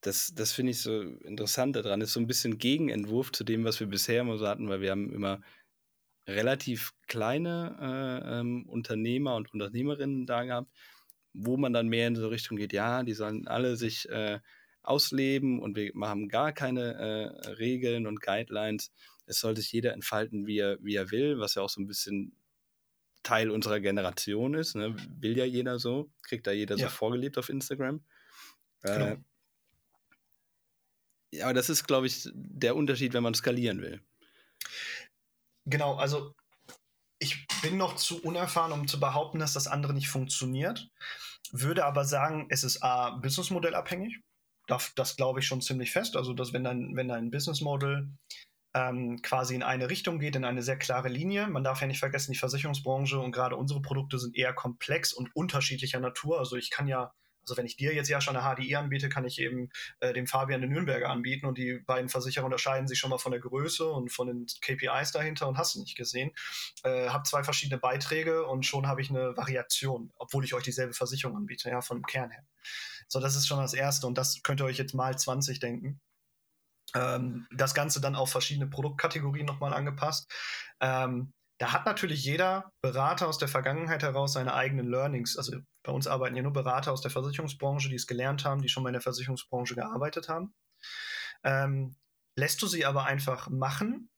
das, das finde ich so interessant daran, ist so ein bisschen Gegenentwurf zu dem, was wir bisher immer so hatten, weil wir haben immer relativ kleine äh, ähm, Unternehmer und Unternehmerinnen da gehabt, wo man dann mehr in so Richtung geht, ja, die sollen alle sich äh, ausleben und wir haben gar keine äh, Regeln und Guidelines. Es soll sich jeder entfalten, wie er, wie er will, was ja auch so ein bisschen Teil unserer Generation ist. Ne? Will ja jeder so, kriegt da jeder ja. so vorgelebt auf Instagram. Äh, genau. ja, aber das ist, glaube ich, der Unterschied, wenn man skalieren will. Genau, also ich bin noch zu unerfahren, um zu behaupten, dass das andere nicht funktioniert. Würde aber sagen, es ist A, Businessmodellabhängig. Das, das glaube ich schon ziemlich fest. Also, dass wenn dein, wenn dein Businessmodell ähm, quasi in eine Richtung geht, in eine sehr klare Linie. Man darf ja nicht vergessen, die Versicherungsbranche und gerade unsere Produkte sind eher komplex und unterschiedlicher Natur. Also ich kann ja also wenn ich dir jetzt ja schon eine HDI anbiete, kann ich eben äh, dem Fabian den Nürnberger anbieten und die beiden Versicherer unterscheiden sich schon mal von der Größe und von den KPIs dahinter und hast du nicht gesehen. Äh, habe zwei verschiedene Beiträge und schon habe ich eine Variation, obwohl ich euch dieselbe Versicherung anbiete, ja, vom Kern her. So, das ist schon das Erste und das könnt ihr euch jetzt mal 20 denken. Ähm, das Ganze dann auf verschiedene Produktkategorien nochmal angepasst. Ähm, da hat natürlich jeder Berater aus der Vergangenheit heraus seine eigenen Learnings. Also bei uns arbeiten ja nur Berater aus der Versicherungsbranche, die es gelernt haben, die schon mal in der Versicherungsbranche gearbeitet haben. Ähm, lässt du sie aber einfach machen,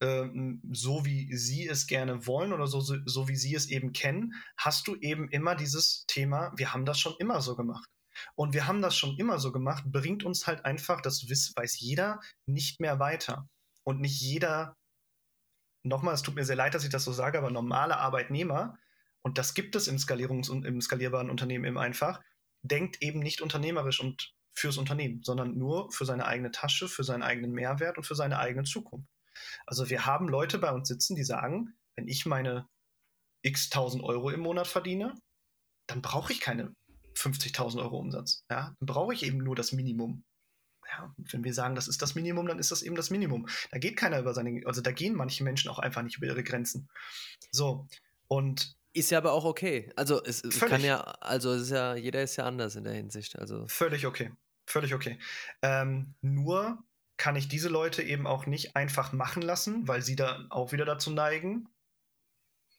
ähm, so wie sie es gerne wollen oder so, so wie sie es eben kennen, hast du eben immer dieses Thema, wir haben das schon immer so gemacht. Und wir haben das schon immer so gemacht, bringt uns halt einfach, das weiß jeder, nicht mehr weiter. Und nicht jeder, nochmal, es tut mir sehr leid, dass ich das so sage, aber normale Arbeitnehmer, und das gibt es im Skalierungs- und im skalierbaren Unternehmen eben einfach, denkt eben nicht unternehmerisch und fürs Unternehmen, sondern nur für seine eigene Tasche, für seinen eigenen Mehrwert und für seine eigene Zukunft. Also wir haben Leute bei uns sitzen, die sagen, wenn ich meine x tausend Euro im Monat verdiene, dann brauche ich keine 50.000 Euro Umsatz. Ja? Dann brauche ich eben nur das Minimum. Ja, wenn wir sagen, das ist das Minimum, dann ist das eben das Minimum. Da geht keiner über seine, also da gehen manche Menschen auch einfach nicht über ihre Grenzen. So, und ist ja aber auch okay. Also es völlig. kann ja, also es ist ja, jeder ist ja anders in der Hinsicht. Also. Völlig okay. Völlig okay. Ähm, nur kann ich diese Leute eben auch nicht einfach machen lassen, weil sie da auch wieder dazu neigen,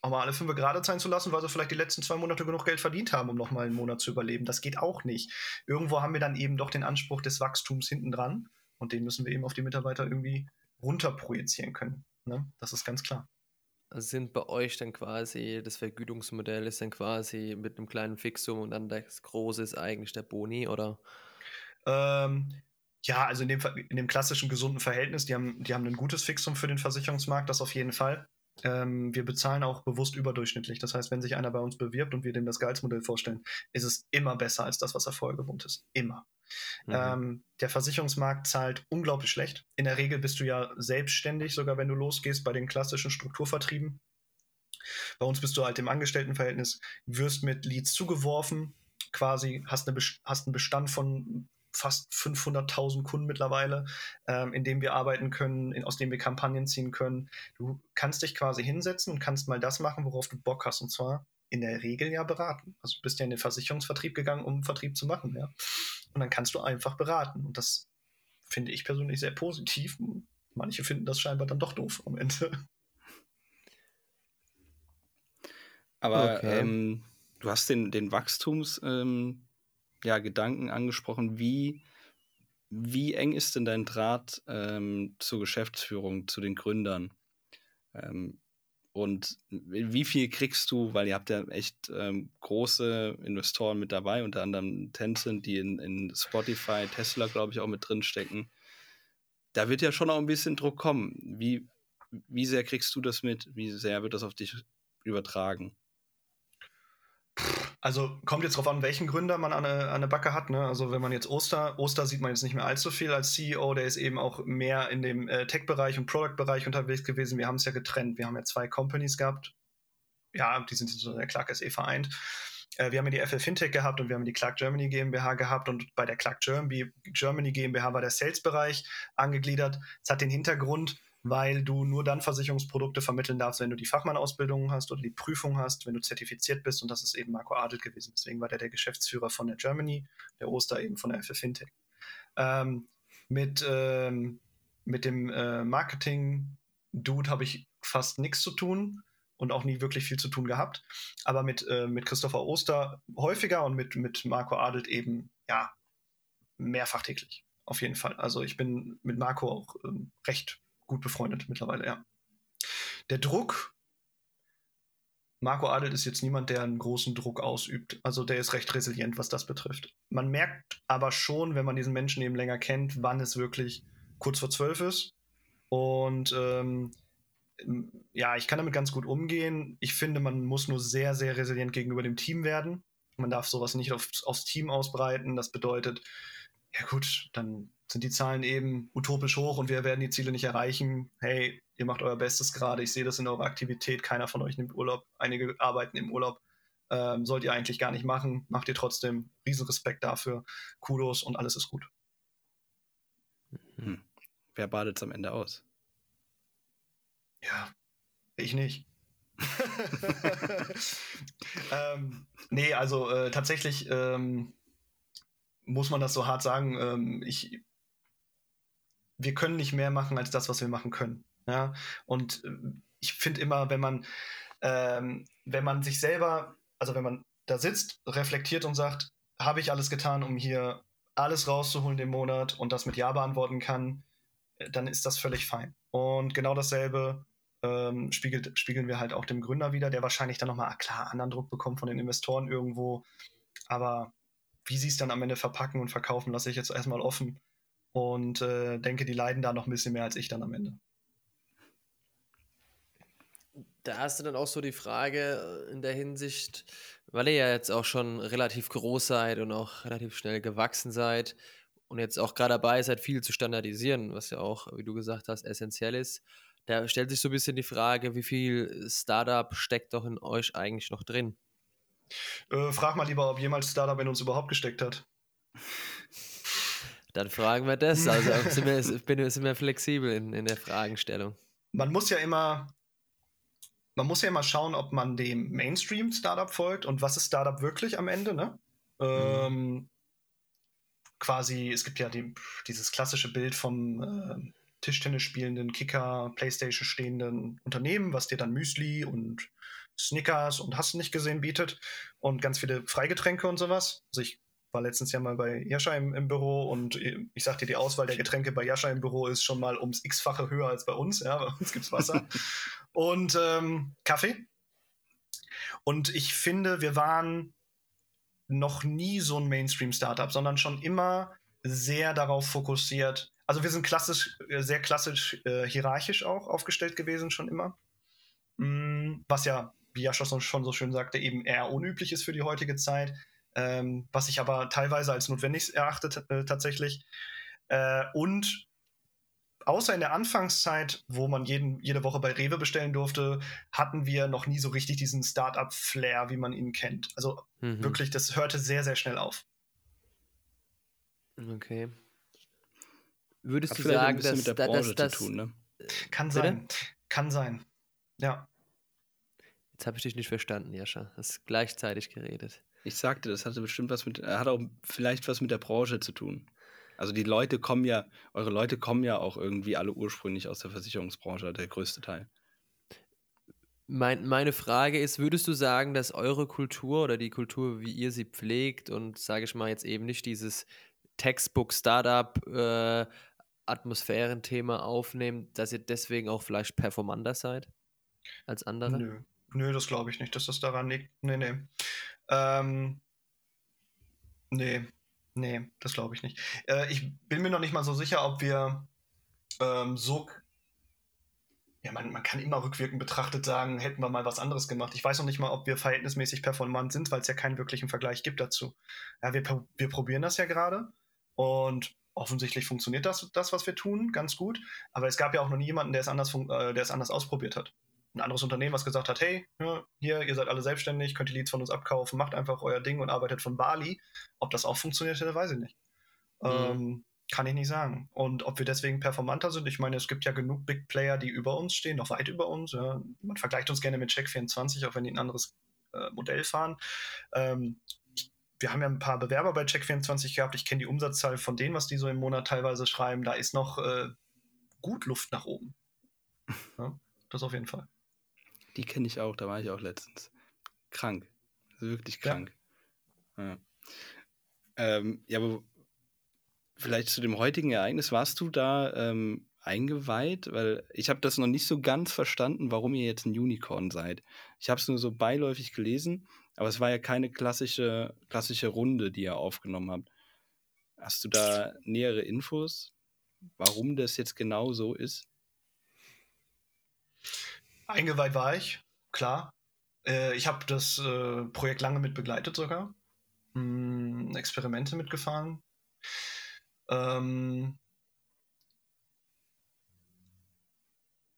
auch mal alle fünf gerade sein zu lassen, weil sie vielleicht die letzten zwei Monate genug Geld verdient haben, um nochmal einen Monat zu überleben. Das geht auch nicht. Irgendwo haben wir dann eben doch den Anspruch des Wachstums hinten dran und den müssen wir eben auf die Mitarbeiter irgendwie runterprojizieren können. Ne? Das ist ganz klar. Also sind bei euch dann quasi, das Vergütungsmodell ist dann quasi mit einem kleinen Fixum und dann das große ist eigentlich der Boni, oder? Ähm, ja, also in dem, in dem klassischen gesunden Verhältnis, die haben, die haben ein gutes Fixum für den Versicherungsmarkt, das auf jeden Fall. Ähm, wir bezahlen auch bewusst überdurchschnittlich. Das heißt, wenn sich einer bei uns bewirbt und wir dem das Gehaltsmodell vorstellen, ist es immer besser als das, was er vorher gewohnt ist. Immer. Mhm. Ähm, der Versicherungsmarkt zahlt unglaublich schlecht. In der Regel bist du ja selbstständig, sogar wenn du losgehst bei den klassischen Strukturvertrieben. Bei uns bist du halt im Angestelltenverhältnis, wirst mit Leads zugeworfen, quasi hast, eine, hast einen Bestand von fast 500.000 Kunden mittlerweile, ähm, in dem wir arbeiten können, in, aus dem wir Kampagnen ziehen können. Du kannst dich quasi hinsetzen und kannst mal das machen, worauf du Bock hast. Und zwar in der Regel ja beraten. Also du bist ja in den Versicherungsvertrieb gegangen, um Vertrieb zu machen, ja. Und dann kannst du einfach beraten. Und das finde ich persönlich sehr positiv. Manche finden das scheinbar dann doch doof am Ende. Aber okay. ähm, du hast den, den Wachstums, ähm, ja, Gedanken angesprochen. Wie, wie eng ist denn dein Draht ähm, zur Geschäftsführung, zu den Gründern? Ähm, und wie viel kriegst du, weil ihr habt ja echt ähm, große Investoren mit dabei, unter anderem Tencent, die in, in Spotify, Tesla, glaube ich, auch mit drin stecken. Da wird ja schon auch ein bisschen Druck kommen. Wie, wie sehr kriegst du das mit? Wie sehr wird das auf dich übertragen? Also kommt jetzt drauf an, welchen Gründer man an eine, Backe hat. Ne? Also wenn man jetzt Oster, Oster sieht man jetzt nicht mehr allzu viel als CEO, der ist eben auch mehr in dem äh, Tech-Bereich und Product-Bereich unterwegs gewesen. Wir haben es ja getrennt. Wir haben ja zwei Companies gehabt. Ja, die sind in der Clark SE vereint. Äh, wir haben ja die FL Fintech gehabt und wir haben die Clark Germany GmbH gehabt und bei der Clark Germany GmbH war der Sales-Bereich angegliedert. Es hat den Hintergrund, weil du nur dann Versicherungsprodukte vermitteln darfst, wenn du die Fachmannausbildung hast oder die Prüfung hast, wenn du zertifiziert bist. Und das ist eben Marco Adelt gewesen. Deswegen war der der Geschäftsführer von der Germany, der Oster eben von der FF Fintech. Ähm, mit, ähm, mit dem äh, Marketing-Dude habe ich fast nichts zu tun und auch nie wirklich viel zu tun gehabt. Aber mit, äh, mit Christopher Oster häufiger und mit, mit Marco Adelt eben, ja, mehrfach täglich. Auf jeden Fall. Also ich bin mit Marco auch ähm, recht gut befreundet mittlerweile, ja. Der Druck, Marco Adelt ist jetzt niemand, der einen großen Druck ausübt. Also der ist recht resilient, was das betrifft. Man merkt aber schon, wenn man diesen Menschen eben länger kennt, wann es wirklich kurz vor zwölf ist. Und ähm, ja, ich kann damit ganz gut umgehen. Ich finde, man muss nur sehr, sehr resilient gegenüber dem Team werden. Man darf sowas nicht aufs, aufs Team ausbreiten. Das bedeutet, ja gut, dann sind die Zahlen eben utopisch hoch und wir werden die Ziele nicht erreichen. Hey, ihr macht euer Bestes gerade, ich sehe das in eurer Aktivität, keiner von euch nimmt Urlaub, einige arbeiten im Urlaub. Ähm, sollt ihr eigentlich gar nicht machen, macht ihr trotzdem. Riesenrespekt dafür, Kudos und alles ist gut. Hm. Wer badet es am Ende aus? Ja, ich nicht. ähm, nee, also äh, tatsächlich ähm, muss man das so hart sagen. Ähm, ich, wir können nicht mehr machen als das, was wir machen können. Ja? Und äh, ich finde immer, wenn man, ähm, wenn man sich selber, also wenn man da sitzt, reflektiert und sagt, habe ich alles getan, um hier alles rauszuholen den Monat und das mit Ja beantworten kann, äh, dann ist das völlig fein. Und genau dasselbe ähm, spiegelt, spiegeln wir halt auch dem Gründer wieder, der wahrscheinlich dann nochmal, klar, anderen Druck bekommt von den Investoren irgendwo. Aber wie sie es dann am Ende verpacken und verkaufen, lasse ich jetzt erstmal offen und äh, denke, die leiden da noch ein bisschen mehr als ich dann am Ende. Da hast du dann auch so die Frage äh, in der Hinsicht, weil ihr ja jetzt auch schon relativ groß seid und auch relativ schnell gewachsen seid und jetzt auch gerade dabei seid, viel zu standardisieren, was ja auch, wie du gesagt hast, essentiell ist. Da stellt sich so ein bisschen die Frage, wie viel Startup steckt doch in euch eigentlich noch drin? Äh, frag mal lieber, ob jemals Startup in uns überhaupt gesteckt hat. Dann fragen wir das. Also sind wir, bin, sind wir flexibel in, in der Fragestellung. Man muss ja immer, man muss ja immer schauen, ob man dem Mainstream-Startup folgt und was ist Startup wirklich am Ende, ne? Mhm. Ähm, quasi, es gibt ja die, dieses klassische Bild vom äh, Tischtennis spielenden Kicker, Playstation stehenden Unternehmen, was dir dann Müsli und Snickers und hast du nicht gesehen bietet und ganz viele Freigetränke und sowas. Also ich war letztens ja mal bei Jascha im, im, Büro und ich sagte, die Auswahl der Getränke bei Jascha im Büro ist schon mal ums x-fache höher als bei uns. Ja, bei uns gibt es Wasser und ähm, Kaffee. Und ich finde, wir waren noch nie so ein Mainstream-Startup, sondern schon immer sehr darauf fokussiert. Also wir sind klassisch, äh, sehr klassisch äh, hierarchisch auch aufgestellt gewesen, schon immer. Mm, was ja, wie Jascha schon so schön sagte, eben eher unüblich ist für die heutige Zeit ähm, was ich aber teilweise als notwendig erachte äh, tatsächlich. Äh, und außer in der Anfangszeit, wo man jeden, jede Woche bei Rewe bestellen durfte, hatten wir noch nie so richtig diesen Startup-Flair, wie man ihn kennt. Also mhm. wirklich, das hörte sehr, sehr schnell auf. Okay. Würdest Hat du sagen, dass, mit der Branche das, zu tun, ne? Kann sein. Bitte? Kann sein. Ja. Jetzt habe ich dich nicht verstanden, Jascha. Hast gleichzeitig geredet. Ich sagte, das hatte bestimmt was mit, hat auch vielleicht was mit der Branche zu tun. Also die Leute kommen ja, eure Leute kommen ja auch irgendwie alle ursprünglich aus der Versicherungsbranche, der größte Teil. Mein, meine Frage ist, würdest du sagen, dass eure Kultur oder die Kultur, wie ihr sie pflegt und sage ich mal jetzt eben nicht dieses Textbook-Startup-Atmosphärenthema äh, aufnehmt, dass ihr deswegen auch vielleicht performanter seid als andere? Nö, Nö das glaube ich nicht, dass das daran liegt. Nee, nee. Ähm, nee, nee, das glaube ich nicht. Äh, ich bin mir noch nicht mal so sicher, ob wir ähm, so. Ja, man, man kann immer rückwirkend betrachtet sagen, hätten wir mal was anderes gemacht. Ich weiß noch nicht mal, ob wir verhältnismäßig performant sind, weil es ja keinen wirklichen Vergleich gibt dazu. Ja, wir, wir probieren das ja gerade und offensichtlich funktioniert das, das, was wir tun, ganz gut. Aber es gab ja auch noch nie jemanden, der es anders, äh, der es anders ausprobiert hat ein anderes Unternehmen, was gesagt hat, hey, hier, ihr seid alle selbstständig, könnt die Leads von uns abkaufen, macht einfach euer Ding und arbeitet von Bali. Ob das auch funktioniert hätte, weiß ich nicht. Mhm. Ähm, kann ich nicht sagen. Und ob wir deswegen performanter sind, ich meine, es gibt ja genug Big Player, die über uns stehen, noch weit über uns. Ja. Man vergleicht uns gerne mit Check24, auch wenn die ein anderes äh, Modell fahren. Ähm, wir haben ja ein paar Bewerber bei Check24 gehabt. Ich kenne die Umsatzzahl von denen, was die so im Monat teilweise schreiben. Da ist noch äh, gut Luft nach oben. Ja, das auf jeden Fall. Die kenne ich auch, da war ich auch letztens. Krank. Wirklich krank. Ja, ja. Ähm, ja aber vielleicht zu dem heutigen Ereignis, warst du da ähm, eingeweiht? Weil ich habe das noch nicht so ganz verstanden, warum ihr jetzt ein Unicorn seid. Ich habe es nur so beiläufig gelesen, aber es war ja keine klassische, klassische Runde, die ihr aufgenommen habt. Hast du da nähere Infos, warum das jetzt genau so ist? Eingeweiht war ich, klar. Äh, ich habe das äh, Projekt lange mit begleitet sogar. Hm, Experimente mitgefahren. Ähm,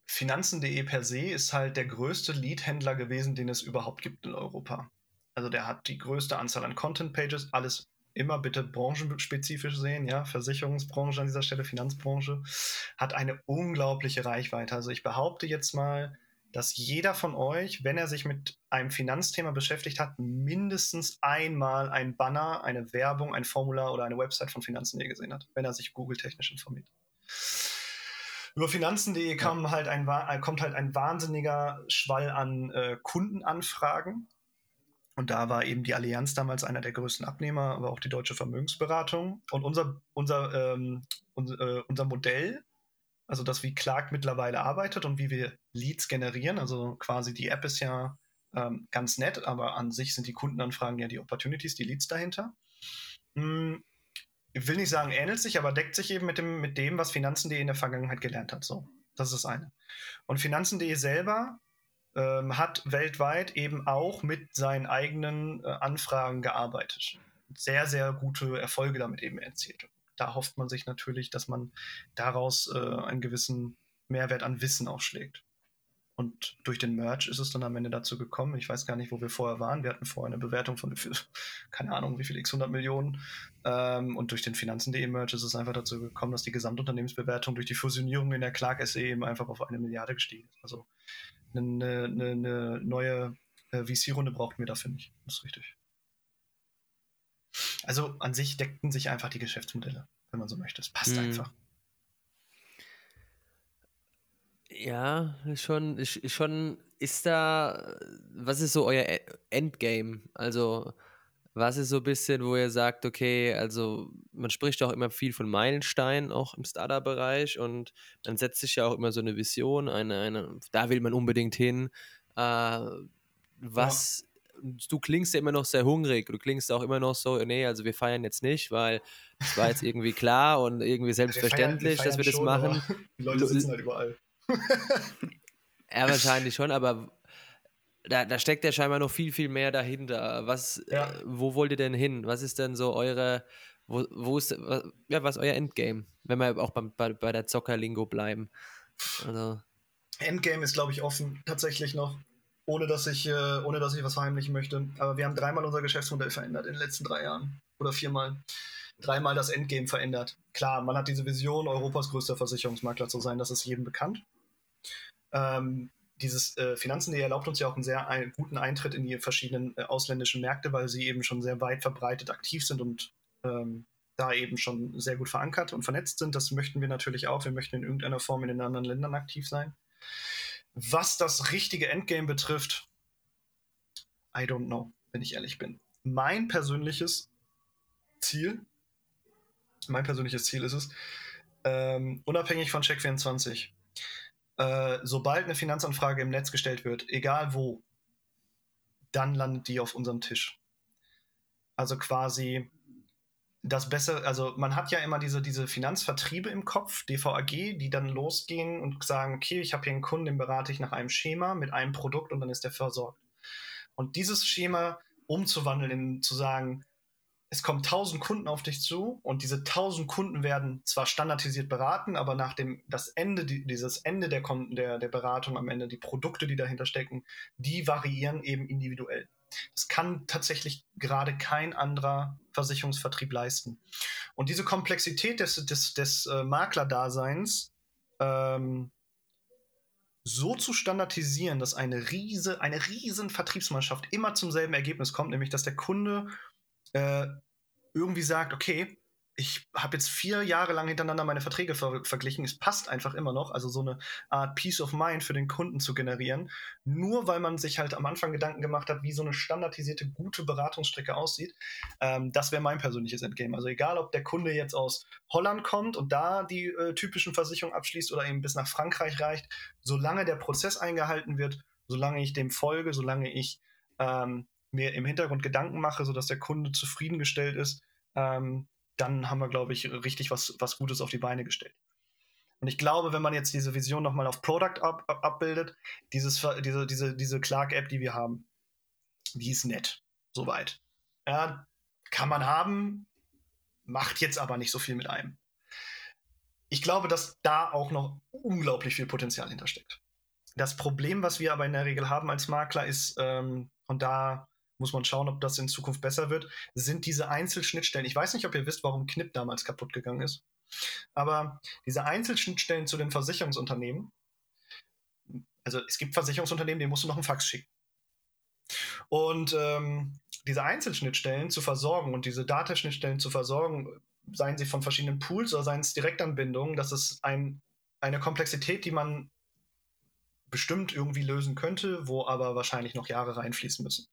Finanzen.de per se ist halt der größte Lead-Händler gewesen, den es überhaupt gibt in Europa. Also der hat die größte Anzahl an Content-Pages, alles immer bitte branchenspezifisch sehen, ja, Versicherungsbranche an dieser Stelle, Finanzbranche, hat eine unglaubliche Reichweite. Also ich behaupte jetzt mal, dass jeder von euch, wenn er sich mit einem Finanzthema beschäftigt hat, mindestens einmal ein Banner, eine Werbung, ein Formular oder eine Website von Finanzen.de gesehen hat, wenn er sich Google-technisch informiert. Über Finanzen.de ja. halt ein, äh, kommt halt ein wahnsinniger Schwall an äh, Kundenanfragen. Und da war eben die Allianz damals einer der größten Abnehmer, aber auch die Deutsche Vermögensberatung. Und unser, unser, ähm, unser, äh, unser Modell also das, wie Clark mittlerweile arbeitet und wie wir Leads generieren. Also quasi die App ist ja ähm, ganz nett, aber an sich sind die Kundenanfragen ja die Opportunities, die Leads dahinter. Hm, ich will nicht sagen, ähnelt sich, aber deckt sich eben mit dem, mit dem, was Finanzen.de in der Vergangenheit gelernt hat. So, das ist das eine. Und Finanzen.de selber ähm, hat weltweit eben auch mit seinen eigenen äh, Anfragen gearbeitet. Sehr, sehr gute Erfolge damit eben erzielt. Da hofft man sich natürlich, dass man daraus äh, einen gewissen Mehrwert an Wissen aufschlägt. Und durch den Merch ist es dann am Ende dazu gekommen. Ich weiß gar nicht, wo wir vorher waren. Wir hatten vorher eine Bewertung von, keine Ahnung, wie viel x 100 Millionen. Ähm, und durch den Finanzen.de Merch ist es einfach dazu gekommen, dass die Gesamtunternehmensbewertung durch die Fusionierung in der Clark SE eben einfach auf eine Milliarde gestiegen ist. Also eine, eine, eine neue äh, VC-Runde braucht mir dafür nicht. Das ist richtig. Also an sich deckten sich einfach die Geschäftsmodelle, wenn man so möchte. Es passt mhm. einfach. Ja, schon, schon ist da, was ist so euer e-, Endgame? Also, was ist so ein bisschen, wo ihr sagt, okay, also man spricht auch immer viel von Meilensteinen, auch im Startup-Bereich und man setzt sich ja auch immer so eine Vision, eine, eine da will man unbedingt hin. Äh, was, ja. Du klingst ja immer noch sehr hungrig, du klingst auch immer noch so, nee, also wir feiern jetzt nicht, weil es war jetzt irgendwie klar und irgendwie selbstverständlich, wir feiern, wir feiern dass wir schon, das machen. Die Leute sitzen halt überall. ja, wahrscheinlich schon, aber da, da steckt ja scheinbar noch viel, viel mehr dahinter. Was, ja. wo wollt ihr denn hin? Was ist denn so eure, wo, wo ist, ja, was ist euer Endgame? Wenn wir auch bei, bei, bei der Zockerlingo bleiben. Also. Endgame ist, glaube ich, offen, tatsächlich noch. Ohne dass, ich, äh, ohne dass ich was verheimlichen möchte. Aber wir haben dreimal unser Geschäftsmodell verändert in den letzten drei Jahren. Oder viermal. Dreimal das Endgame verändert. Klar, man hat diese Vision, Europas größter Versicherungsmakler zu sein. Das ist jedem bekannt. Ähm, dieses äh, Finanzen.de erlaubt uns ja auch einen sehr ein, guten Eintritt in die verschiedenen äh, ausländischen Märkte, weil sie eben schon sehr weit verbreitet aktiv sind und ähm, da eben schon sehr gut verankert und vernetzt sind. Das möchten wir natürlich auch. Wir möchten in irgendeiner Form in den anderen Ländern aktiv sein. Was das richtige Endgame betrifft, I don't know, wenn ich ehrlich bin. Mein persönliches Ziel, mein persönliches Ziel ist es, ähm, unabhängig von Check24, äh, sobald eine Finanzanfrage im Netz gestellt wird, egal wo, dann landet die auf unserem Tisch. Also quasi das Bessere, also man hat ja immer diese, diese Finanzvertriebe im Kopf, DVAG, die dann losgehen und sagen, okay, ich habe hier einen Kunden, den berate ich nach einem Schema mit einem Produkt und dann ist der versorgt. Und dieses Schema umzuwandeln, in, zu sagen, es kommen tausend Kunden auf dich zu und diese tausend Kunden werden zwar standardisiert beraten, aber nach dem das Ende dieses Ende der, der, der Beratung am Ende die Produkte, die dahinter stecken, die variieren eben individuell. Das kann tatsächlich gerade kein anderer Versicherungsvertrieb leisten. Und diese Komplexität des, des, des äh, Maklerdaseins ähm, so zu standardisieren, dass eine riese, eine riesen Vertriebsmannschaft immer zum selben Ergebnis kommt, nämlich dass der Kunde äh, irgendwie sagt, okay, ich habe jetzt vier Jahre lang hintereinander meine Verträge ver verglichen. Es passt einfach immer noch, also so eine Art Peace of Mind für den Kunden zu generieren. Nur weil man sich halt am Anfang Gedanken gemacht hat, wie so eine standardisierte, gute Beratungsstrecke aussieht. Ähm, das wäre mein persönliches Endgame. Also egal, ob der Kunde jetzt aus Holland kommt und da die äh, typischen Versicherungen abschließt oder eben bis nach Frankreich reicht, solange der Prozess eingehalten wird, solange ich dem folge, solange ich ähm, mir im Hintergrund Gedanken mache, sodass der Kunde zufriedengestellt ist, ähm, dann haben wir, glaube ich, richtig was, was Gutes auf die Beine gestellt. Und ich glaube, wenn man jetzt diese Vision nochmal auf Product ab, ab, abbildet, dieses, diese, diese, diese Clark-App, die wir haben, die ist nett, soweit. Ja, kann man haben, macht jetzt aber nicht so viel mit einem. Ich glaube, dass da auch noch unglaublich viel Potenzial hintersteckt. Das Problem, was wir aber in der Regel haben als Makler, ist, ähm, und da muss man schauen, ob das in Zukunft besser wird, sind diese Einzelschnittstellen. Ich weiß nicht, ob ihr wisst, warum Knip damals kaputt gegangen ist. Aber diese Einzelschnittstellen zu den Versicherungsunternehmen, also es gibt Versicherungsunternehmen, denen musst du noch einen Fax schicken. Und ähm, diese Einzelschnittstellen zu versorgen und diese Datenschnittstellen zu versorgen, seien sie von verschiedenen Pools oder seien es Direktanbindungen, das ist ein, eine Komplexität, die man bestimmt irgendwie lösen könnte, wo aber wahrscheinlich noch Jahre reinfließen müssen.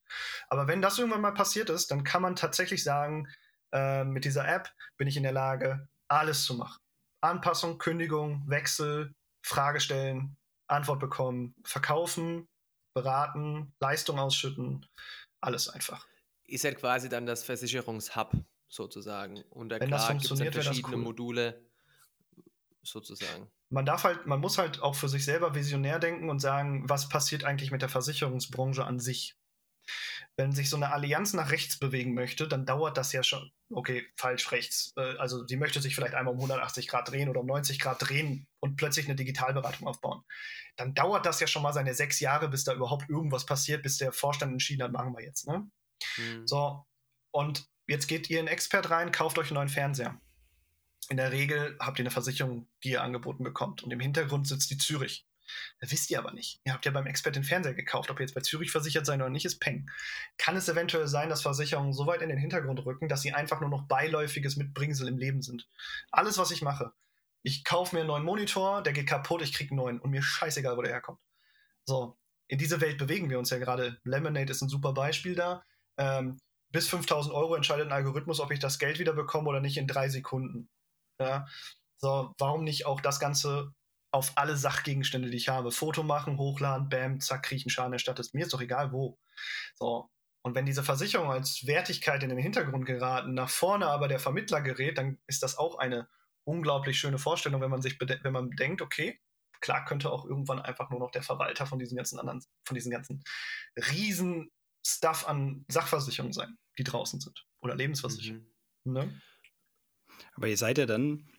Aber wenn das irgendwann mal passiert ist, dann kann man tatsächlich sagen, äh, mit dieser App bin ich in der Lage, alles zu machen. Anpassung, Kündigung, Wechsel, Frage stellen, Antwort bekommen, verkaufen, beraten, Leistung ausschütten, alles einfach. Ist halt quasi dann das Versicherungshub sozusagen. Und da gibt verschiedene cool. Module sozusagen. Man darf halt, man muss halt auch für sich selber visionär denken und sagen, was passiert eigentlich mit der Versicherungsbranche an sich? Wenn sich so eine Allianz nach rechts bewegen möchte, dann dauert das ja schon. Okay, falsch rechts. Äh, also die möchte sich vielleicht einmal um 180 Grad drehen oder um 90 Grad drehen und plötzlich eine Digitalberatung aufbauen. Dann dauert das ja schon mal seine sechs Jahre, bis da überhaupt irgendwas passiert, bis der Vorstand entschieden hat, machen wir jetzt. Ne? Mhm. So, und jetzt geht ihr in Expert rein, kauft euch einen neuen Fernseher. In der Regel habt ihr eine Versicherung, die ihr angeboten bekommt. Und im Hintergrund sitzt die Zürich. Das wisst ihr aber nicht. Ihr habt ja beim Expert den Fernseher gekauft. Ob ihr jetzt bei Zürich versichert seid oder nicht, ist Peng. Kann es eventuell sein, dass Versicherungen so weit in den Hintergrund rücken, dass sie einfach nur noch beiläufiges Mitbringsel im Leben sind? Alles, was ich mache. Ich kaufe mir einen neuen Monitor, der geht kaputt, ich kriege einen neuen und mir scheißegal, wo der herkommt. So, in diese Welt bewegen wir uns ja gerade. Lemonade ist ein super Beispiel da. Ähm, bis 5000 Euro entscheidet ein Algorithmus, ob ich das Geld wieder bekomme oder nicht in drei Sekunden. Ja? So, warum nicht auch das Ganze auf alle Sachgegenstände, die ich habe. Foto machen, hochladen, bam, zack, kriege ich einen Schaden erstattet. Mir ist doch egal wo. So. Und wenn diese Versicherung als Wertigkeit in den Hintergrund geraten, nach vorne aber der Vermittler gerät, dann ist das auch eine unglaublich schöne Vorstellung, wenn man sich wenn man denkt, okay, klar könnte auch irgendwann einfach nur noch der Verwalter von diesen ganzen anderen, von diesen ganzen riesen Stuff an Sachversicherungen sein, die draußen sind. Oder Lebensversicherungen. Mhm. Ne? Aber ihr seid ja dann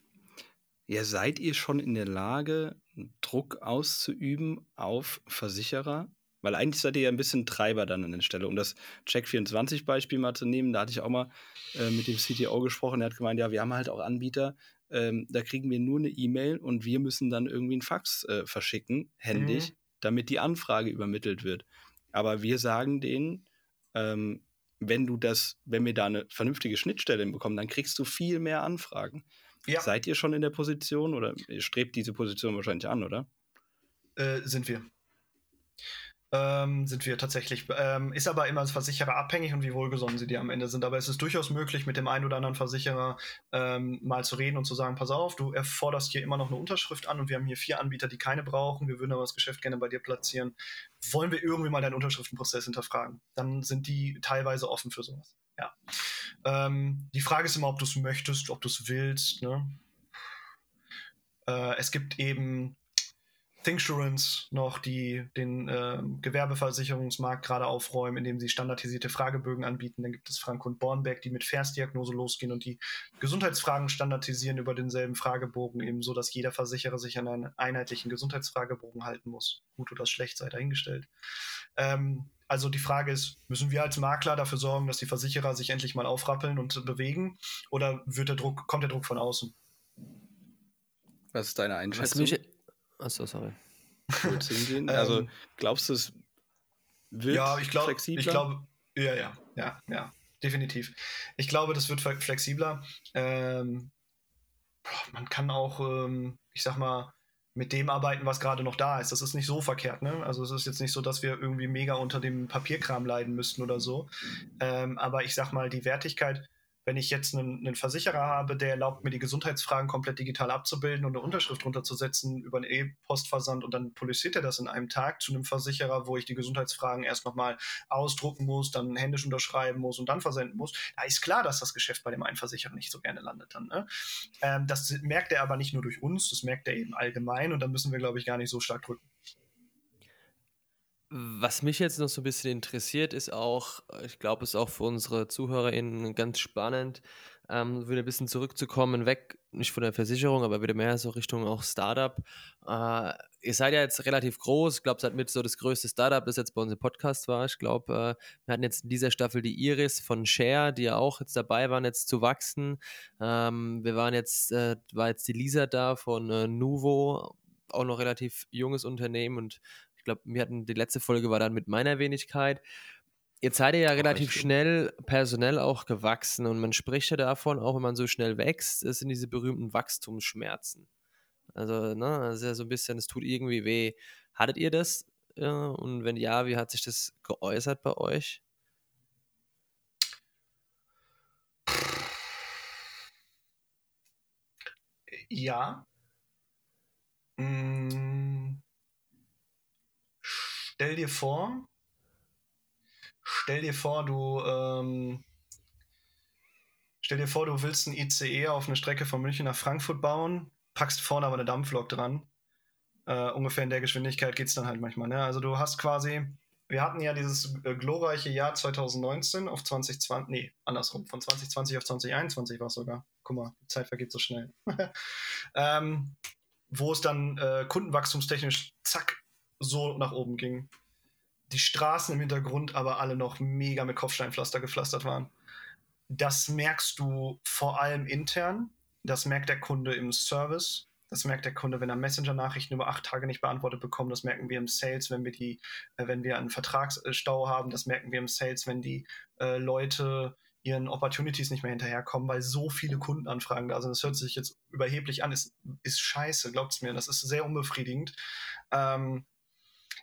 ja, seid ihr schon in der Lage, Druck auszuüben auf Versicherer? Weil eigentlich seid ihr ja ein bisschen Treiber dann an der Stelle. Um das Check24-Beispiel mal zu nehmen, da hatte ich auch mal äh, mit dem CTO gesprochen. Der hat gemeint, ja, wir haben halt auch Anbieter, ähm, da kriegen wir nur eine E-Mail und wir müssen dann irgendwie einen Fax äh, verschicken, händisch, mhm. damit die Anfrage übermittelt wird. Aber wir sagen denen, ähm, wenn du das, wenn wir da eine vernünftige Schnittstelle bekommen, dann kriegst du viel mehr Anfragen. Ja. Seid ihr schon in der Position oder strebt diese Position wahrscheinlich an, oder? Äh, sind wir. Ähm, sind wir tatsächlich. Ähm, ist aber immer als Versicherer abhängig und wie wohlgesonnen sie dir am Ende sind. Aber es ist durchaus möglich, mit dem einen oder anderen Versicherer ähm, mal zu reden und zu sagen: Pass auf, du erforderst hier immer noch eine Unterschrift an und wir haben hier vier Anbieter, die keine brauchen. Wir würden aber das Geschäft gerne bei dir platzieren. Wollen wir irgendwie mal deinen Unterschriftenprozess hinterfragen? Dann sind die teilweise offen für sowas. Ja. Ähm, die Frage ist immer, ob du es möchtest, ob du es willst. Ne? Äh, es gibt eben Thinksurance noch, die den äh, Gewerbeversicherungsmarkt gerade aufräumen, indem sie standardisierte Fragebögen anbieten. Dann gibt es Frank und Bornberg, die mit Versdiagnose losgehen und die Gesundheitsfragen standardisieren über denselben Fragebogen, eben so, dass jeder Versicherer sich an einen einheitlichen Gesundheitsfragebogen halten muss. Gut oder schlecht sei dahingestellt. Ähm, also die Frage ist, müssen wir als Makler dafür sorgen, dass die Versicherer sich endlich mal aufrappeln und bewegen? Oder wird der Druck, kommt der Druck von außen? Was ist deine Einschätzung? Was mich, achso, sorry. also glaubst du, es wird ja, ich glaub, flexibler? Ich glaube, ja, ja, ja, ja, definitiv. Ich glaube, das wird flexibler. Ähm, man kann auch, ähm, ich sag mal, mit dem arbeiten, was gerade noch da ist. Das ist nicht so verkehrt. Ne? Also es ist jetzt nicht so, dass wir irgendwie mega unter dem Papierkram leiden müssten oder so. Ähm, aber ich sag mal, die Wertigkeit wenn ich jetzt einen, einen, Versicherer habe, der erlaubt mir die Gesundheitsfragen komplett digital abzubilden und eine Unterschrift runterzusetzen über einen E-Postversand und dann polisiert er das in einem Tag zu einem Versicherer, wo ich die Gesundheitsfragen erst nochmal ausdrucken muss, dann händisch unterschreiben muss und dann versenden muss, da ist klar, dass das Geschäft bei dem einen Versicherer nicht so gerne landet dann. Ne? Ähm, das merkt er aber nicht nur durch uns, das merkt er eben allgemein und da müssen wir, glaube ich, gar nicht so stark drücken. Was mich jetzt noch so ein bisschen interessiert, ist auch, ich glaube, es ist auch für unsere ZuhörerInnen ganz spannend, ähm, wieder ein bisschen zurückzukommen, weg, nicht von der Versicherung, aber wieder mehr so Richtung auch Startup. Äh, ihr seid ja jetzt relativ groß, ich glaube, seid mit so das größte Startup, das jetzt bei uns im Podcast war. Ich glaube, äh, wir hatten jetzt in dieser Staffel die Iris von Share, die ja auch jetzt dabei waren, jetzt zu wachsen. Ähm, wir waren jetzt, äh, war jetzt die Lisa da von äh, Nuvo, auch noch relativ junges Unternehmen und ich glaube, wir hatten die letzte Folge war dann mit meiner Wenigkeit. Jetzt seid ihr ja relativ schnell personell auch gewachsen und man spricht ja davon, auch wenn man so schnell wächst, es sind diese berühmten Wachstumsschmerzen. Also, ne, das ist ja so ein bisschen, es tut irgendwie weh. Hattet ihr das? Ja, und wenn ja, wie hat sich das geäußert bei euch? Ja. Mmh stell dir vor, stell dir vor, du, ähm, Stell dir vor, du willst ein ICE auf eine Strecke von München nach Frankfurt bauen, packst vorne aber eine Dampflok dran. Uh, ungefähr in der Geschwindigkeit geht es dann halt manchmal. Ne? Also du hast quasi, wir hatten ja dieses äh, glorreiche Jahr 2019 auf 2020, nee, andersrum, von 2020 auf 2021 war es sogar. Guck mal, die Zeit vergeht so schnell. ähm, wo es dann äh, kundenwachstumstechnisch zack so nach oben ging. Die Straßen im Hintergrund aber alle noch mega mit Kopfsteinpflaster gepflastert waren. Das merkst du vor allem intern. Das merkt der Kunde im Service. Das merkt der Kunde, wenn er Messenger-Nachrichten über acht Tage nicht beantwortet bekommt. Das merken wir im Sales, wenn wir die, äh, wenn wir einen Vertragsstau haben. Das merken wir im Sales, wenn die äh, Leute ihren Opportunities nicht mehr hinterherkommen, weil so viele Kundenanfragen da sind. Das hört sich jetzt überheblich an, ist, ist scheiße, es mir. Das ist sehr unbefriedigend. Ähm,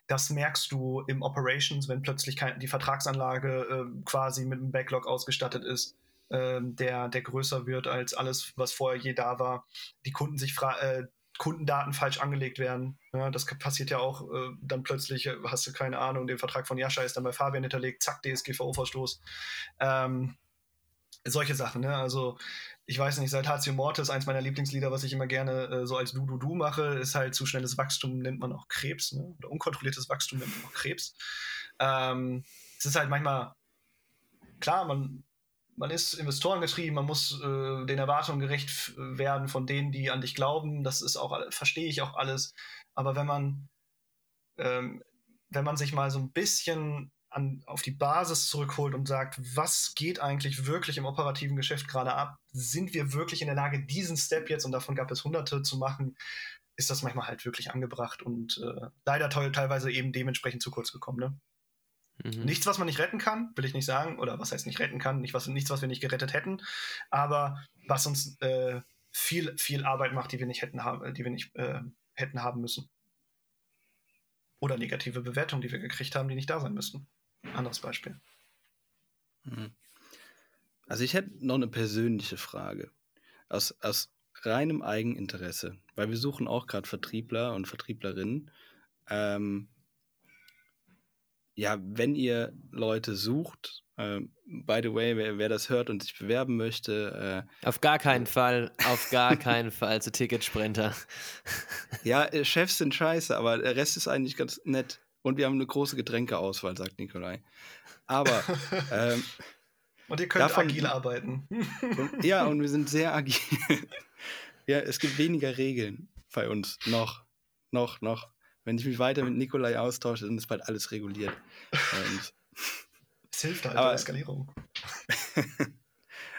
das merkst du im Operations, wenn plötzlich die Vertragsanlage äh, quasi mit einem Backlog ausgestattet ist, äh, der, der größer wird als alles, was vorher je da war. Die Kunden sich äh, Kundendaten falsch angelegt werden. Ja, das passiert ja auch äh, dann plötzlich, äh, hast du keine Ahnung, der Vertrag von Jascha ist dann bei Fabian hinterlegt, zack, DSGVO-Verstoß. Ähm, solche Sachen, ne? Also ich weiß nicht, seit Hatio Mortis, eins meiner Lieblingslieder, was ich immer gerne äh, so als Du-Du-Du mache, ist halt zu schnelles Wachstum nennt man auch Krebs, ne? Oder unkontrolliertes Wachstum nennt man auch Krebs. Ähm, es ist halt manchmal, klar, man, man ist investorengetrieben, man muss äh, den Erwartungen gerecht werden von denen, die an dich glauben. Das ist auch, verstehe ich auch alles. Aber wenn man, ähm, wenn man sich mal so ein bisschen an, auf die Basis zurückholt und sagt, was geht eigentlich wirklich im operativen Geschäft gerade ab? Sind wir wirklich in der Lage, diesen Step jetzt, und davon gab es hunderte zu machen, ist das manchmal halt wirklich angebracht und äh, leider teilweise eben dementsprechend zu kurz gekommen. Ne? Mhm. Nichts, was man nicht retten kann, will ich nicht sagen, oder was heißt nicht retten kann, nicht was, nichts, was wir nicht gerettet hätten, aber was uns äh, viel, viel Arbeit macht, die wir nicht hätten haben, die wir nicht äh, hätten haben müssen. Oder negative Bewertungen, die wir gekriegt haben, die nicht da sein müssten. Anderes Beispiel. Hm. Also ich hätte noch eine persönliche Frage. Aus, aus reinem Eigeninteresse, weil wir suchen auch gerade Vertriebler und Vertrieblerinnen. Ähm, ja, wenn ihr Leute sucht, äh, by the way, wer, wer, das hört und sich bewerben möchte. Äh, auf gar keinen Fall, auf gar keinen Fall zu Ticketsprinter. ja, äh, Chefs sind scheiße, aber der Rest ist eigentlich ganz nett. Und wir haben eine große Getränkeauswahl, sagt Nikolai. Aber. Ähm, und ihr könnt davon, agil arbeiten. Und, ja, und wir sind sehr agil. ja, es gibt weniger Regeln bei uns. Noch. Noch, noch. Wenn ich mich weiter mit Nikolai austausche, dann ist bald alles reguliert. Und, es hilft halt aber, Eskalierung.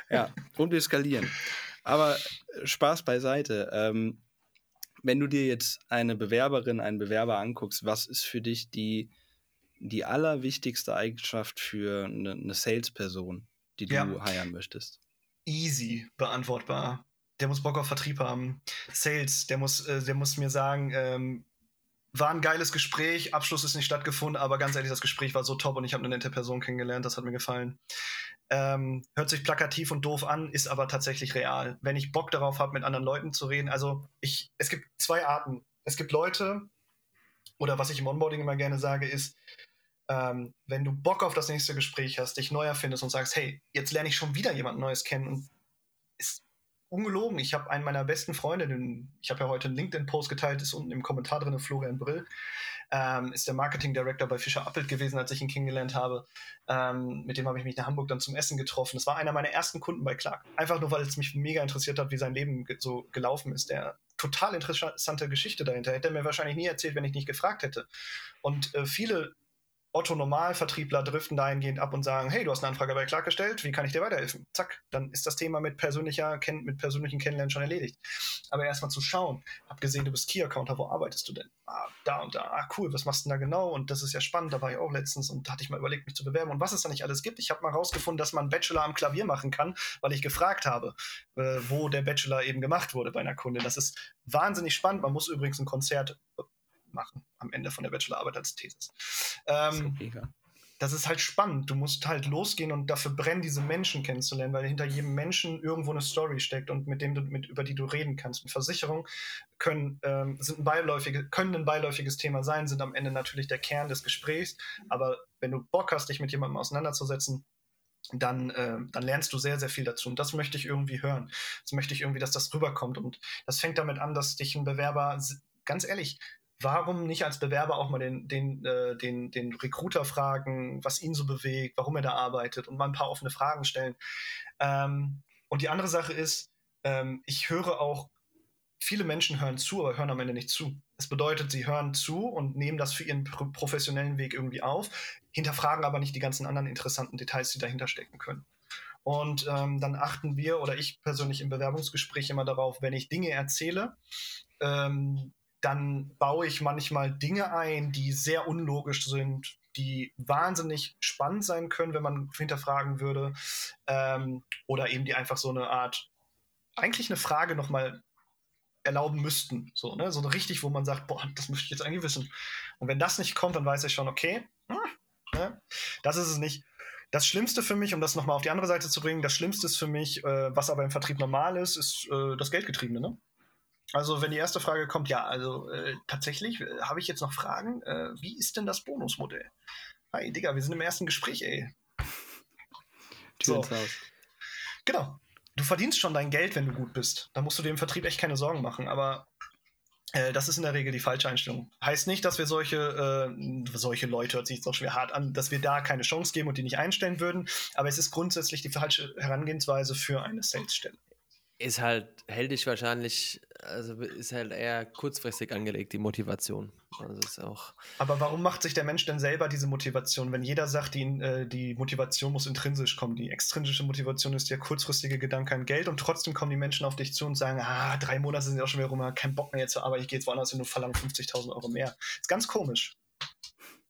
ja, und wir skalieren. Aber Spaß beiseite. Ähm, wenn du dir jetzt eine Bewerberin, einen Bewerber anguckst, was ist für dich die, die allerwichtigste Eigenschaft für eine, eine Salesperson, die du ja. heiren möchtest? Easy beantwortbar. Der muss Bock auf Vertrieb haben. Sales, der muss, äh, der muss mir sagen, ähm, war ein geiles Gespräch, Abschluss ist nicht stattgefunden, aber ganz ehrlich, das Gespräch war so top und ich habe eine nette Person kennengelernt, das hat mir gefallen. Ähm, hört sich plakativ und doof an, ist aber tatsächlich real. Wenn ich Bock darauf habe, mit anderen Leuten zu reden, also ich, es gibt zwei Arten. Es gibt Leute, oder was ich im Onboarding immer gerne sage, ist, ähm, wenn du Bock auf das nächste Gespräch hast, dich neu erfindest und sagst, hey, jetzt lerne ich schon wieder jemand Neues kennen und ist ungelogen. Ich habe einen meiner besten Freunde, ich habe ja heute einen LinkedIn-Post geteilt, ist unten im Kommentar drin, Florian Brill ähm, ist der Marketing Director bei Fischer Appelt gewesen, als ich ihn kennengelernt habe. Ähm, mit dem habe ich mich in Hamburg dann zum Essen getroffen. Das war einer meiner ersten Kunden bei Clark. Einfach nur, weil es mich mega interessiert hat, wie sein Leben ge so gelaufen ist. Der total interessante Geschichte dahinter. Hätte er mir wahrscheinlich nie erzählt, wenn ich nicht gefragt hätte. Und äh, viele Otto-Normalvertriebler driften dahingehend ab und sagen, hey, du hast eine Anfrage bei Clark gestellt, wie kann ich dir weiterhelfen? Zack, dann ist das Thema mit, persönlicher, mit persönlichen Kennenlernen schon erledigt. Aber erstmal zu schauen, hab gesehen, du bist Key-Accounter, wo arbeitest du denn? Ah, da und da, ah, cool, was machst du denn da genau? Und das ist ja spannend, da war ich auch letztens und da hatte ich mal überlegt, mich zu bewerben und was es da nicht alles gibt. Ich habe mal rausgefunden, dass man Bachelor am Klavier machen kann, weil ich gefragt habe, äh, wo der Bachelor eben gemacht wurde bei einer Kundin. Das ist wahnsinnig spannend. Man muss übrigens ein Konzert machen am Ende von der Bachelorarbeit als Thesis. Ähm, das ist halt spannend. Du musst halt losgehen und dafür brennen, diese Menschen kennenzulernen, weil hinter jedem Menschen irgendwo eine Story steckt und mit dem du, mit, über die du reden kannst. Und Versicherungen können, ähm, sind ein beiläufige, können ein beiläufiges Thema sein, sind am Ende natürlich der Kern des Gesprächs. Aber wenn du Bock hast, dich mit jemandem auseinanderzusetzen, dann, äh, dann lernst du sehr, sehr viel dazu. Und das möchte ich irgendwie hören. Das möchte ich irgendwie, dass das rüberkommt. Und das fängt damit an, dass dich ein Bewerber, ganz ehrlich, warum nicht als Bewerber auch mal den, den, äh, den, den Recruiter fragen, was ihn so bewegt, warum er da arbeitet und mal ein paar offene Fragen stellen. Ähm, und die andere Sache ist, ähm, ich höre auch, viele Menschen hören zu, aber hören am Ende nicht zu. Das bedeutet, sie hören zu und nehmen das für ihren professionellen Weg irgendwie auf, hinterfragen aber nicht die ganzen anderen interessanten Details, die dahinter stecken können. Und ähm, dann achten wir oder ich persönlich im Bewerbungsgespräch immer darauf, wenn ich Dinge erzähle, ähm, dann baue ich manchmal Dinge ein, die sehr unlogisch sind, die wahnsinnig spannend sein können, wenn man hinterfragen würde. Ähm, oder eben die einfach so eine Art, eigentlich eine Frage nochmal erlauben müssten. So, ne? so richtig, wo man sagt, boah, das möchte ich jetzt eigentlich wissen. Und wenn das nicht kommt, dann weiß ich schon, okay, hm, ne? das ist es nicht. Das Schlimmste für mich, um das nochmal auf die andere Seite zu bringen, das Schlimmste ist für mich, äh, was aber im Vertrieb normal ist, ist äh, das Geldgetriebene. Ne? Also wenn die erste Frage kommt, ja, also äh, tatsächlich äh, habe ich jetzt noch Fragen. Äh, wie ist denn das Bonusmodell? Hi, Digga, wir sind im ersten Gespräch, ey. Tür so. Genau. Du verdienst schon dein Geld, wenn du gut bist. Da musst du dir im Vertrieb echt keine Sorgen machen. Aber äh, das ist in der Regel die falsche Einstellung. Heißt nicht, dass wir solche, äh, solche Leute, hört sich jetzt auch schwer hart an, dass wir da keine Chance geben und die nicht einstellen würden. Aber es ist grundsätzlich die falsche Herangehensweise für eine Salesstelle ist halt, hält dich wahrscheinlich, also ist halt eher kurzfristig angelegt, die Motivation. Also ist auch. Aber warum macht sich der Mensch denn selber diese Motivation, wenn jeder sagt, die, äh, die Motivation muss intrinsisch kommen? Die extrinsische Motivation ist der kurzfristige Gedanke an Geld und trotzdem kommen die Menschen auf dich zu und sagen, ah, drei Monate sind ja auch schon wieder rum, kein Bock mehr jetzt zur Arbeit, ich gehe jetzt woanders hin und verlange 50.000 Euro mehr. Ist ganz komisch.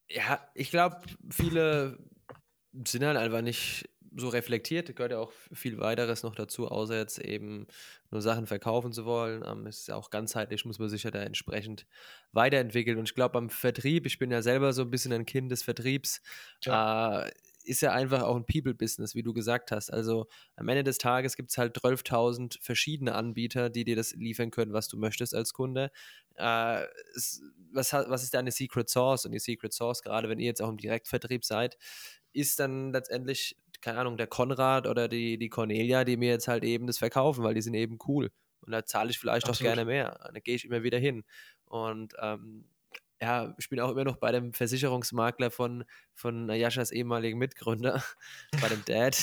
Ja, ich glaube, viele sind halt einfach nicht so reflektiert, gehört ja auch viel weiteres noch dazu, außer jetzt eben nur Sachen verkaufen zu wollen. Ähm, ist ja auch ganzheitlich, muss man sich ja da entsprechend weiterentwickeln. Und ich glaube, beim Vertrieb, ich bin ja selber so ein bisschen ein Kind des Vertriebs, ja. äh, ist ja einfach auch ein People-Business, wie du gesagt hast. Also am Ende des Tages gibt es halt 12.000 verschiedene Anbieter, die dir das liefern können, was du möchtest als Kunde. Äh, es, was, was ist deine Secret Source? Und die Secret Source, gerade wenn ihr jetzt auch im Direktvertrieb seid, ist dann letztendlich keine Ahnung, der Konrad oder die, die Cornelia, die mir jetzt halt eben das verkaufen, weil die sind eben cool. Und da zahle ich vielleicht Absolut. auch gerne mehr. Da gehe ich immer wieder hin. Und ähm, ja, ich bin auch immer noch bei dem Versicherungsmakler von, von Jaschas ehemaligen Mitgründer, bei dem Dad.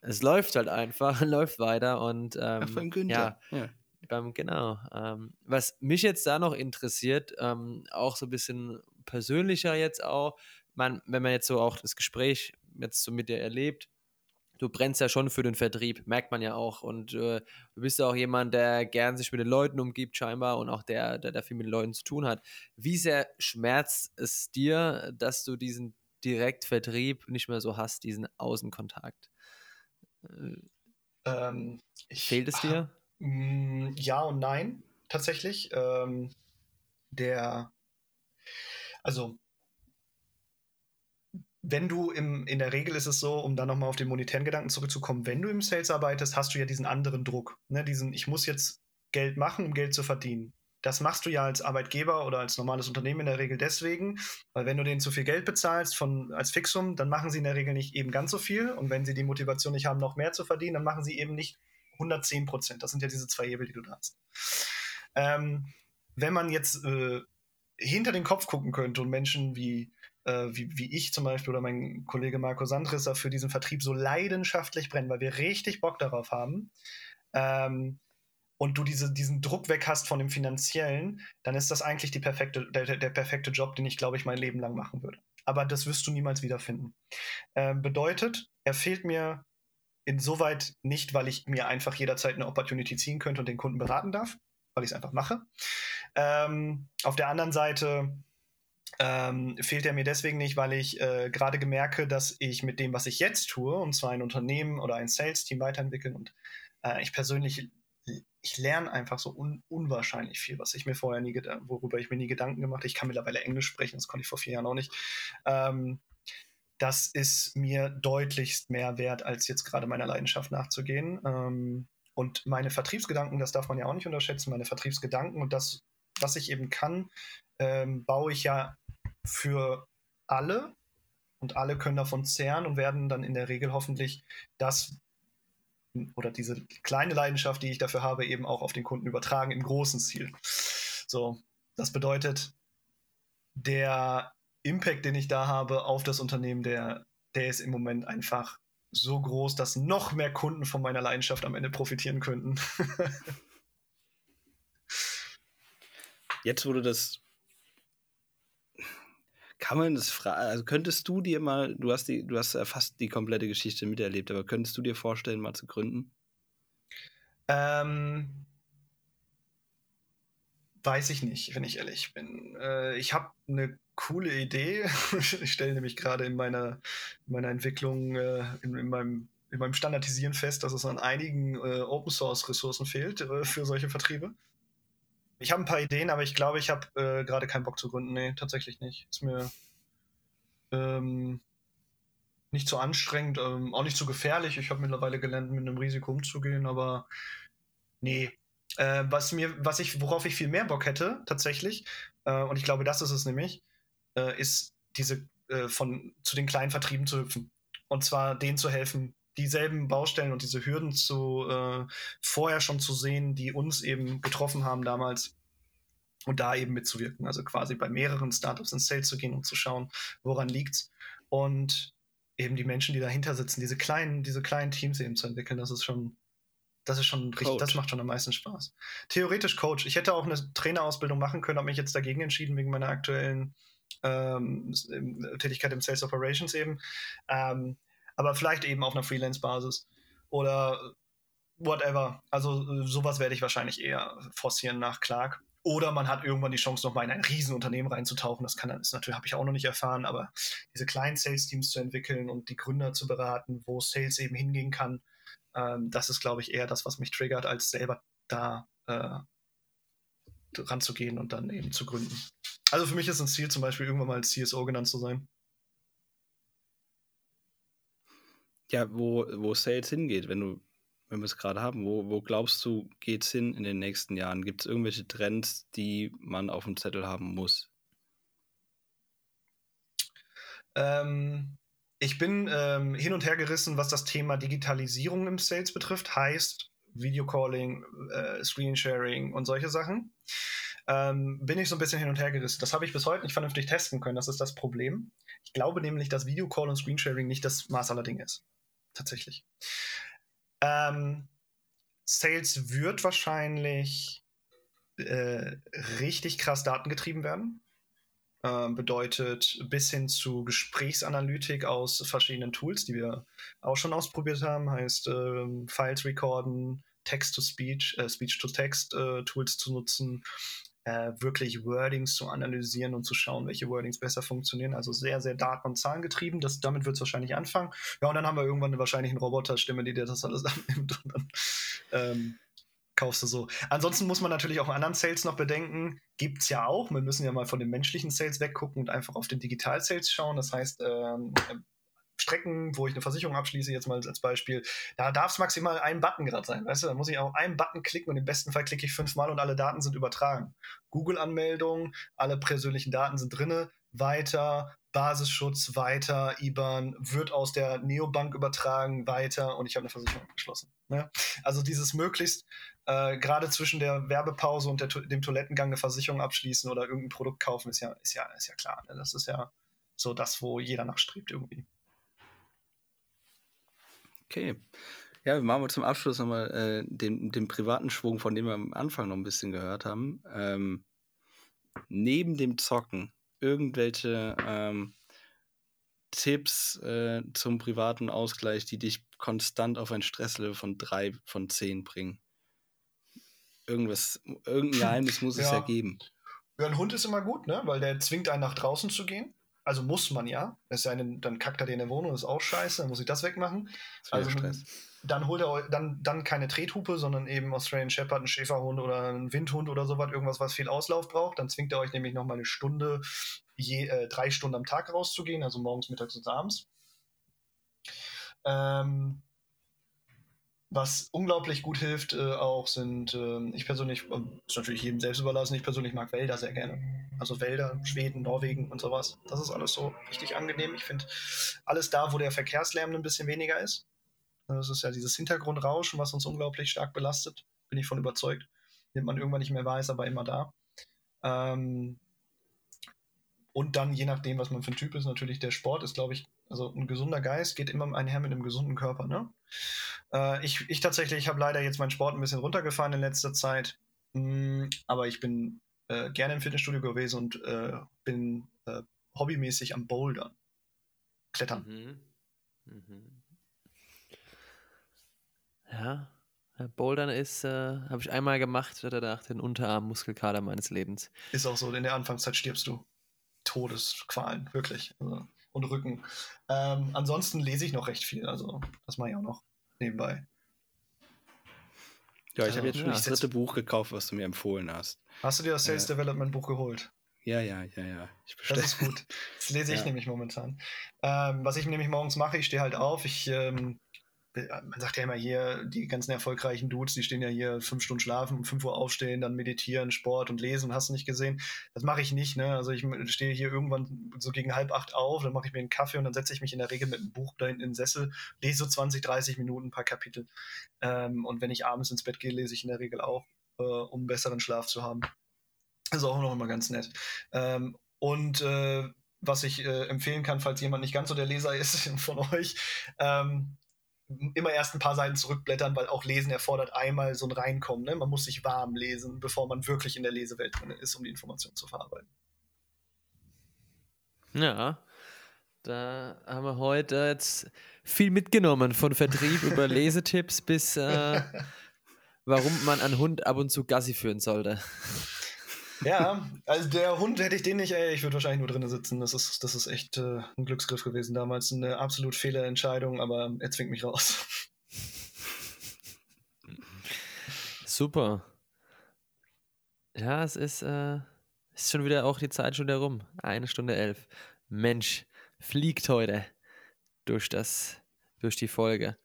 es läuft halt einfach, läuft weiter und ähm, von Günther. Ja, ja. Beim, genau. Ähm, was mich jetzt da noch interessiert, ähm, auch so ein bisschen persönlicher jetzt auch, man, wenn man jetzt so auch das Gespräch jetzt so mit dir erlebt, du brennst ja schon für den Vertrieb, merkt man ja auch. Und äh, du bist ja auch jemand, der gern sich mit den Leuten umgibt, scheinbar, und auch der, der, der viel mit den Leuten zu tun hat. Wie sehr schmerzt es dir, dass du diesen Direktvertrieb nicht mehr so hast, diesen Außenkontakt? Ähm, ich, Fehlt es dir? Mm, ja und nein, tatsächlich. Ähm, der, also wenn du im, in der Regel ist es so, um dann nochmal auf den monetären Gedanken zurückzukommen, wenn du im Sales arbeitest, hast du ja diesen anderen Druck. Ne? Diesen, ich muss jetzt Geld machen, um Geld zu verdienen. Das machst du ja als Arbeitgeber oder als normales Unternehmen in der Regel deswegen, weil wenn du denen zu viel Geld bezahlst von, als Fixum, dann machen sie in der Regel nicht eben ganz so viel. Und wenn sie die Motivation nicht haben, noch mehr zu verdienen, dann machen sie eben nicht 110 Prozent. Das sind ja diese zwei Hebel, die du da hast. Ähm, wenn man jetzt äh, hinter den Kopf gucken könnte und Menschen wie äh, wie, wie ich zum Beispiel oder mein Kollege Marco Sandrisser für diesen Vertrieb so leidenschaftlich brennen, weil wir richtig Bock darauf haben. Ähm, und du diese, diesen Druck weg hast von dem Finanziellen, dann ist das eigentlich die perfekte, der, der perfekte Job, den ich, glaube ich, mein Leben lang machen würde. Aber das wirst du niemals wiederfinden. Ähm, bedeutet, er fehlt mir insoweit nicht, weil ich mir einfach jederzeit eine Opportunity ziehen könnte und den Kunden beraten darf, weil ich es einfach mache. Ähm, auf der anderen Seite ähm, fehlt er mir deswegen nicht, weil ich äh, gerade gemerke, dass ich mit dem, was ich jetzt tue, und zwar ein Unternehmen oder ein Sales-Team weiterentwickeln und äh, ich persönlich, ich lerne einfach so un unwahrscheinlich viel, was ich mir vorher nie, worüber ich mir nie Gedanken gemacht habe. Ich kann mittlerweile Englisch sprechen, das konnte ich vor vier Jahren auch nicht. Ähm, das ist mir deutlichst mehr wert, als jetzt gerade meiner Leidenschaft nachzugehen. Ähm, und meine Vertriebsgedanken, das darf man ja auch nicht unterschätzen, meine Vertriebsgedanken und das, was ich eben kann, ähm, baue ich ja für alle und alle können davon zehren und werden dann in der Regel hoffentlich das oder diese kleine Leidenschaft, die ich dafür habe, eben auch auf den Kunden übertragen im großen Ziel. So, das bedeutet, der Impact, den ich da habe auf das Unternehmen, der, der ist im Moment einfach so groß, dass noch mehr Kunden von meiner Leidenschaft am Ende profitieren könnten. Jetzt wurde das kann man das fragen? Also könntest du dir mal, du hast die, du hast fast die komplette Geschichte miterlebt, aber könntest du dir vorstellen, mal zu gründen? Ähm, weiß ich nicht, wenn ich ehrlich bin. Äh, ich habe eine coole Idee. ich stelle nämlich gerade in meiner, in meiner Entwicklung, äh, in, in, meinem, in meinem Standardisieren fest, dass es an einigen äh, Open Source Ressourcen fehlt äh, für solche Vertriebe. Ich habe ein paar Ideen, aber ich glaube, ich habe äh, gerade keinen Bock zu gründen. Nee, tatsächlich nicht. Ist mir ähm, nicht zu anstrengend, ähm, auch nicht zu gefährlich. Ich habe mittlerweile gelernt, mit einem Risiko umzugehen, aber nee. Äh, was mir, was ich, worauf ich viel mehr Bock hätte, tatsächlich, äh, und ich glaube, das ist es nämlich, äh, ist diese äh, von zu den kleinen Vertrieben zu hüpfen. Und zwar denen zu helfen, dieselben Baustellen und diese Hürden zu äh, vorher schon zu sehen, die uns eben getroffen haben damals und da eben mitzuwirken. Also quasi bei mehreren Startups ins Sales zu gehen und zu schauen, woran liegt's. Und eben die Menschen, die dahinter sitzen, diese kleinen, diese kleinen Teams eben zu entwickeln, das ist schon, das ist schon richtig, das macht schon am meisten Spaß. Theoretisch Coach. Ich hätte auch eine Trainerausbildung machen können, habe mich jetzt dagegen entschieden wegen meiner aktuellen ähm, Tätigkeit im Sales Operations eben. Ähm, aber vielleicht eben auf einer Freelance-Basis oder whatever. Also sowas werde ich wahrscheinlich eher forcieren nach Clark. Oder man hat irgendwann die Chance, nochmal in ein Riesenunternehmen reinzutauchen. Das kann das natürlich habe ich auch noch nicht erfahren, aber diese kleinen Sales-Teams zu entwickeln und die Gründer zu beraten, wo Sales eben hingehen kann, ähm, das ist, glaube ich, eher das, was mich triggert, als selber da äh, ranzugehen und dann eben zu gründen. Also für mich ist ein Ziel zum Beispiel irgendwann mal CSO genannt zu sein. Ja, wo, wo Sales hingeht, wenn du, wenn wir es gerade haben, wo, wo glaubst du, geht es hin in den nächsten Jahren? Gibt es irgendwelche Trends, die man auf dem Zettel haben muss? Ähm, ich bin ähm, hin und her gerissen, was das Thema Digitalisierung im Sales betrifft, heißt Videocalling, äh, Screensharing und solche Sachen. Ähm, bin ich so ein bisschen hin und her gerissen. Das habe ich bis heute nicht vernünftig testen können. Das ist das Problem. Ich glaube nämlich, dass Videocall und Screensharing nicht das Maß aller Dinge ist tatsächlich. Ähm, Sales wird wahrscheinlich äh, richtig krass datengetrieben werden. Ähm, bedeutet bis hin zu Gesprächsanalytik aus verschiedenen Tools, die wir auch schon ausprobiert haben, heißt ähm, Files recorden, Text-to-Speech, äh, Speech-to-Text-Tools äh, zu nutzen, äh, wirklich Wordings zu analysieren und zu schauen, welche Wordings besser funktionieren. Also sehr, sehr daten- und zahlengetrieben. Das, damit wird es wahrscheinlich anfangen. Ja, und dann haben wir irgendwann wahrscheinlich eine Roboterstimme, die dir das alles abnimmt und dann ähm, kaufst du so. Ansonsten muss man natürlich auch anderen Sales noch bedenken. Gibt es ja auch. Wir müssen ja mal von den menschlichen Sales weggucken und einfach auf den Digital-Sales schauen. Das heißt, ähm, Strecken, wo ich eine Versicherung abschließe, jetzt mal als Beispiel, da darf es maximal ein Button gerade sein, weißt du? Da muss ich auf einen Button klicken und im besten Fall klicke ich fünfmal und alle Daten sind übertragen. Google-Anmeldung, alle persönlichen Daten sind drinne, weiter, Basisschutz, weiter, IBAN, wird aus der Neobank übertragen, weiter und ich habe eine Versicherung abgeschlossen. Ne? Also dieses möglichst äh, gerade zwischen der Werbepause und der, dem Toilettengang eine Versicherung abschließen oder irgendein Produkt kaufen, ist ja, ist ja, ist ja klar. Ne? Das ist ja so das, wo jeder nachstrebt irgendwie. Okay. Ja, wir machen wir zum Abschluss nochmal äh, den, den privaten Schwung, von dem wir am Anfang noch ein bisschen gehört haben. Ähm, neben dem Zocken irgendwelche ähm, Tipps äh, zum privaten Ausgleich, die dich konstant auf ein Stresslevel von drei von zehn bringen? Irgendwas, irgendein Geheimnis muss ja. es ja geben. Ja, ein Hund ist immer gut, ne? Weil der zwingt einen nach draußen zu gehen. Also muss man ja. Es sei denn, dann kackt er dir in der Wohnung, ist auch scheiße, dann muss ich das wegmachen. Das also Stress. dann holt er dann, dann keine Trethupe, sondern eben Australian Shepherd, ein Schäferhund oder ein Windhund oder sowas, irgendwas, was viel Auslauf braucht. Dann zwingt er euch nämlich nochmal eine Stunde, je, äh, drei Stunden am Tag rauszugehen, also morgens, mittags und abends. Ähm, was unglaublich gut hilft, äh, auch sind, äh, ich persönlich, äh, ist natürlich jedem selbst überlassen, ich persönlich mag Wälder sehr gerne. Also Wälder, Schweden, Norwegen und sowas. Das ist alles so richtig angenehm. Ich finde alles da, wo der Verkehrslärm ein bisschen weniger ist. Das ist ja dieses Hintergrundrauschen, was uns unglaublich stark belastet. Bin ich von überzeugt. Nimmt man irgendwann nicht mehr weiß, aber immer da. Ähm, und dann, je nachdem, was man für ein Typ ist, natürlich der Sport ist, glaube ich, also ein gesunder Geist geht immer einher mit einem gesunden Körper. Ne? Äh, ich, ich tatsächlich habe leider jetzt meinen Sport ein bisschen runtergefahren in letzter Zeit, mh, mm, aber ich bin äh, gerne im Fitnessstudio gewesen und äh, bin äh, hobbymäßig am Bouldern, Klettern. Mhm. Mhm. Ja, Bouldern ist, äh, habe ich einmal gemacht, hatte danach den Unterarm-Muskelkater meines Lebens. Ist auch so, in der Anfangszeit stirbst du. Todesqualen, wirklich. Also und Rücken. Ähm, ansonsten lese ich noch recht viel, also das mache ich auch noch nebenbei. Ja, ich habe jetzt schon das dritte Buch gekauft, was du mir empfohlen hast. Hast du dir das Sales äh, Development Buch geholt? Ja, ja, ja, ja. das ist gut. Das lese ich ja. nämlich momentan. Ähm, was ich nämlich morgens mache, ich stehe halt auf, ich ähm, man sagt ja immer hier, die ganzen erfolgreichen Dudes, die stehen ja hier fünf Stunden schlafen, um fünf Uhr aufstehen, dann meditieren, Sport und lesen, hast du nicht gesehen. Das mache ich nicht, ne? Also ich stehe hier irgendwann so gegen halb acht auf, dann mache ich mir einen Kaffee und dann setze ich mich in der Regel mit einem Buch da hinten in den Sessel, lese so 20, 30 Minuten ein paar Kapitel. Ähm, und wenn ich abends ins Bett gehe, lese ich in der Regel auch, äh, um besseren Schlaf zu haben. Das ist auch noch immer ganz nett. Ähm, und äh, was ich äh, empfehlen kann, falls jemand nicht ganz so der Leser ist von euch, ähm, immer erst ein paar Seiten zurückblättern, weil auch Lesen erfordert einmal so ein Reinkommen. Ne? Man muss sich warm lesen, bevor man wirklich in der Lesewelt drin ist, um die Information zu verarbeiten. Ja, da haben wir heute jetzt viel mitgenommen, von Vertrieb über Lesetipps bis äh, warum man einen Hund ab und zu Gassi führen sollte. Ja, also der Hund hätte ich den nicht, ey, ich würde wahrscheinlich nur drinnen sitzen. Das ist, das ist echt äh, ein Glücksgriff gewesen damals. Eine absolut Fehlerentscheidung, aber er zwingt mich raus. Super. Ja, es ist, äh, ist schon wieder auch die Zeit schon wieder rum. Eine Stunde elf. Mensch, fliegt heute durch das, durch die Folge.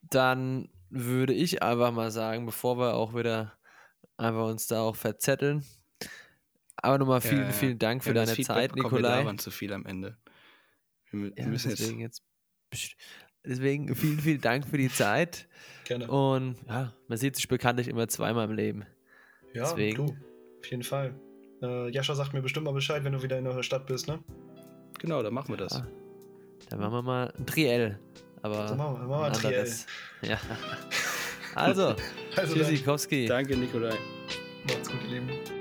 Dann würde ich einfach mal sagen, bevor wir auch wieder einfach uns da auch verzetteln. Aber nochmal vielen, ja, vielen Dank für deine Zeit, Nikolai. Wir zu viel am Ende. Wir, ja, müssen deswegen jetzt. Deswegen vielen, vielen Dank für die Zeit. Gerne. Und ja, man sieht sich bekanntlich immer zweimal im Leben. Ja, deswegen. du. Auf jeden Fall. Äh, Jascha sagt mir bestimmt mal Bescheid, wenn du wieder in der Stadt bist, ne? Genau, dann machen wir das. Ja. Dann machen wir mal ein Triell. Aber also machen wir, machen wir ein Triell. Ja. Also, also Tschüssikowski. Danke, Nikolai. Macht's gut, ihr Lieben.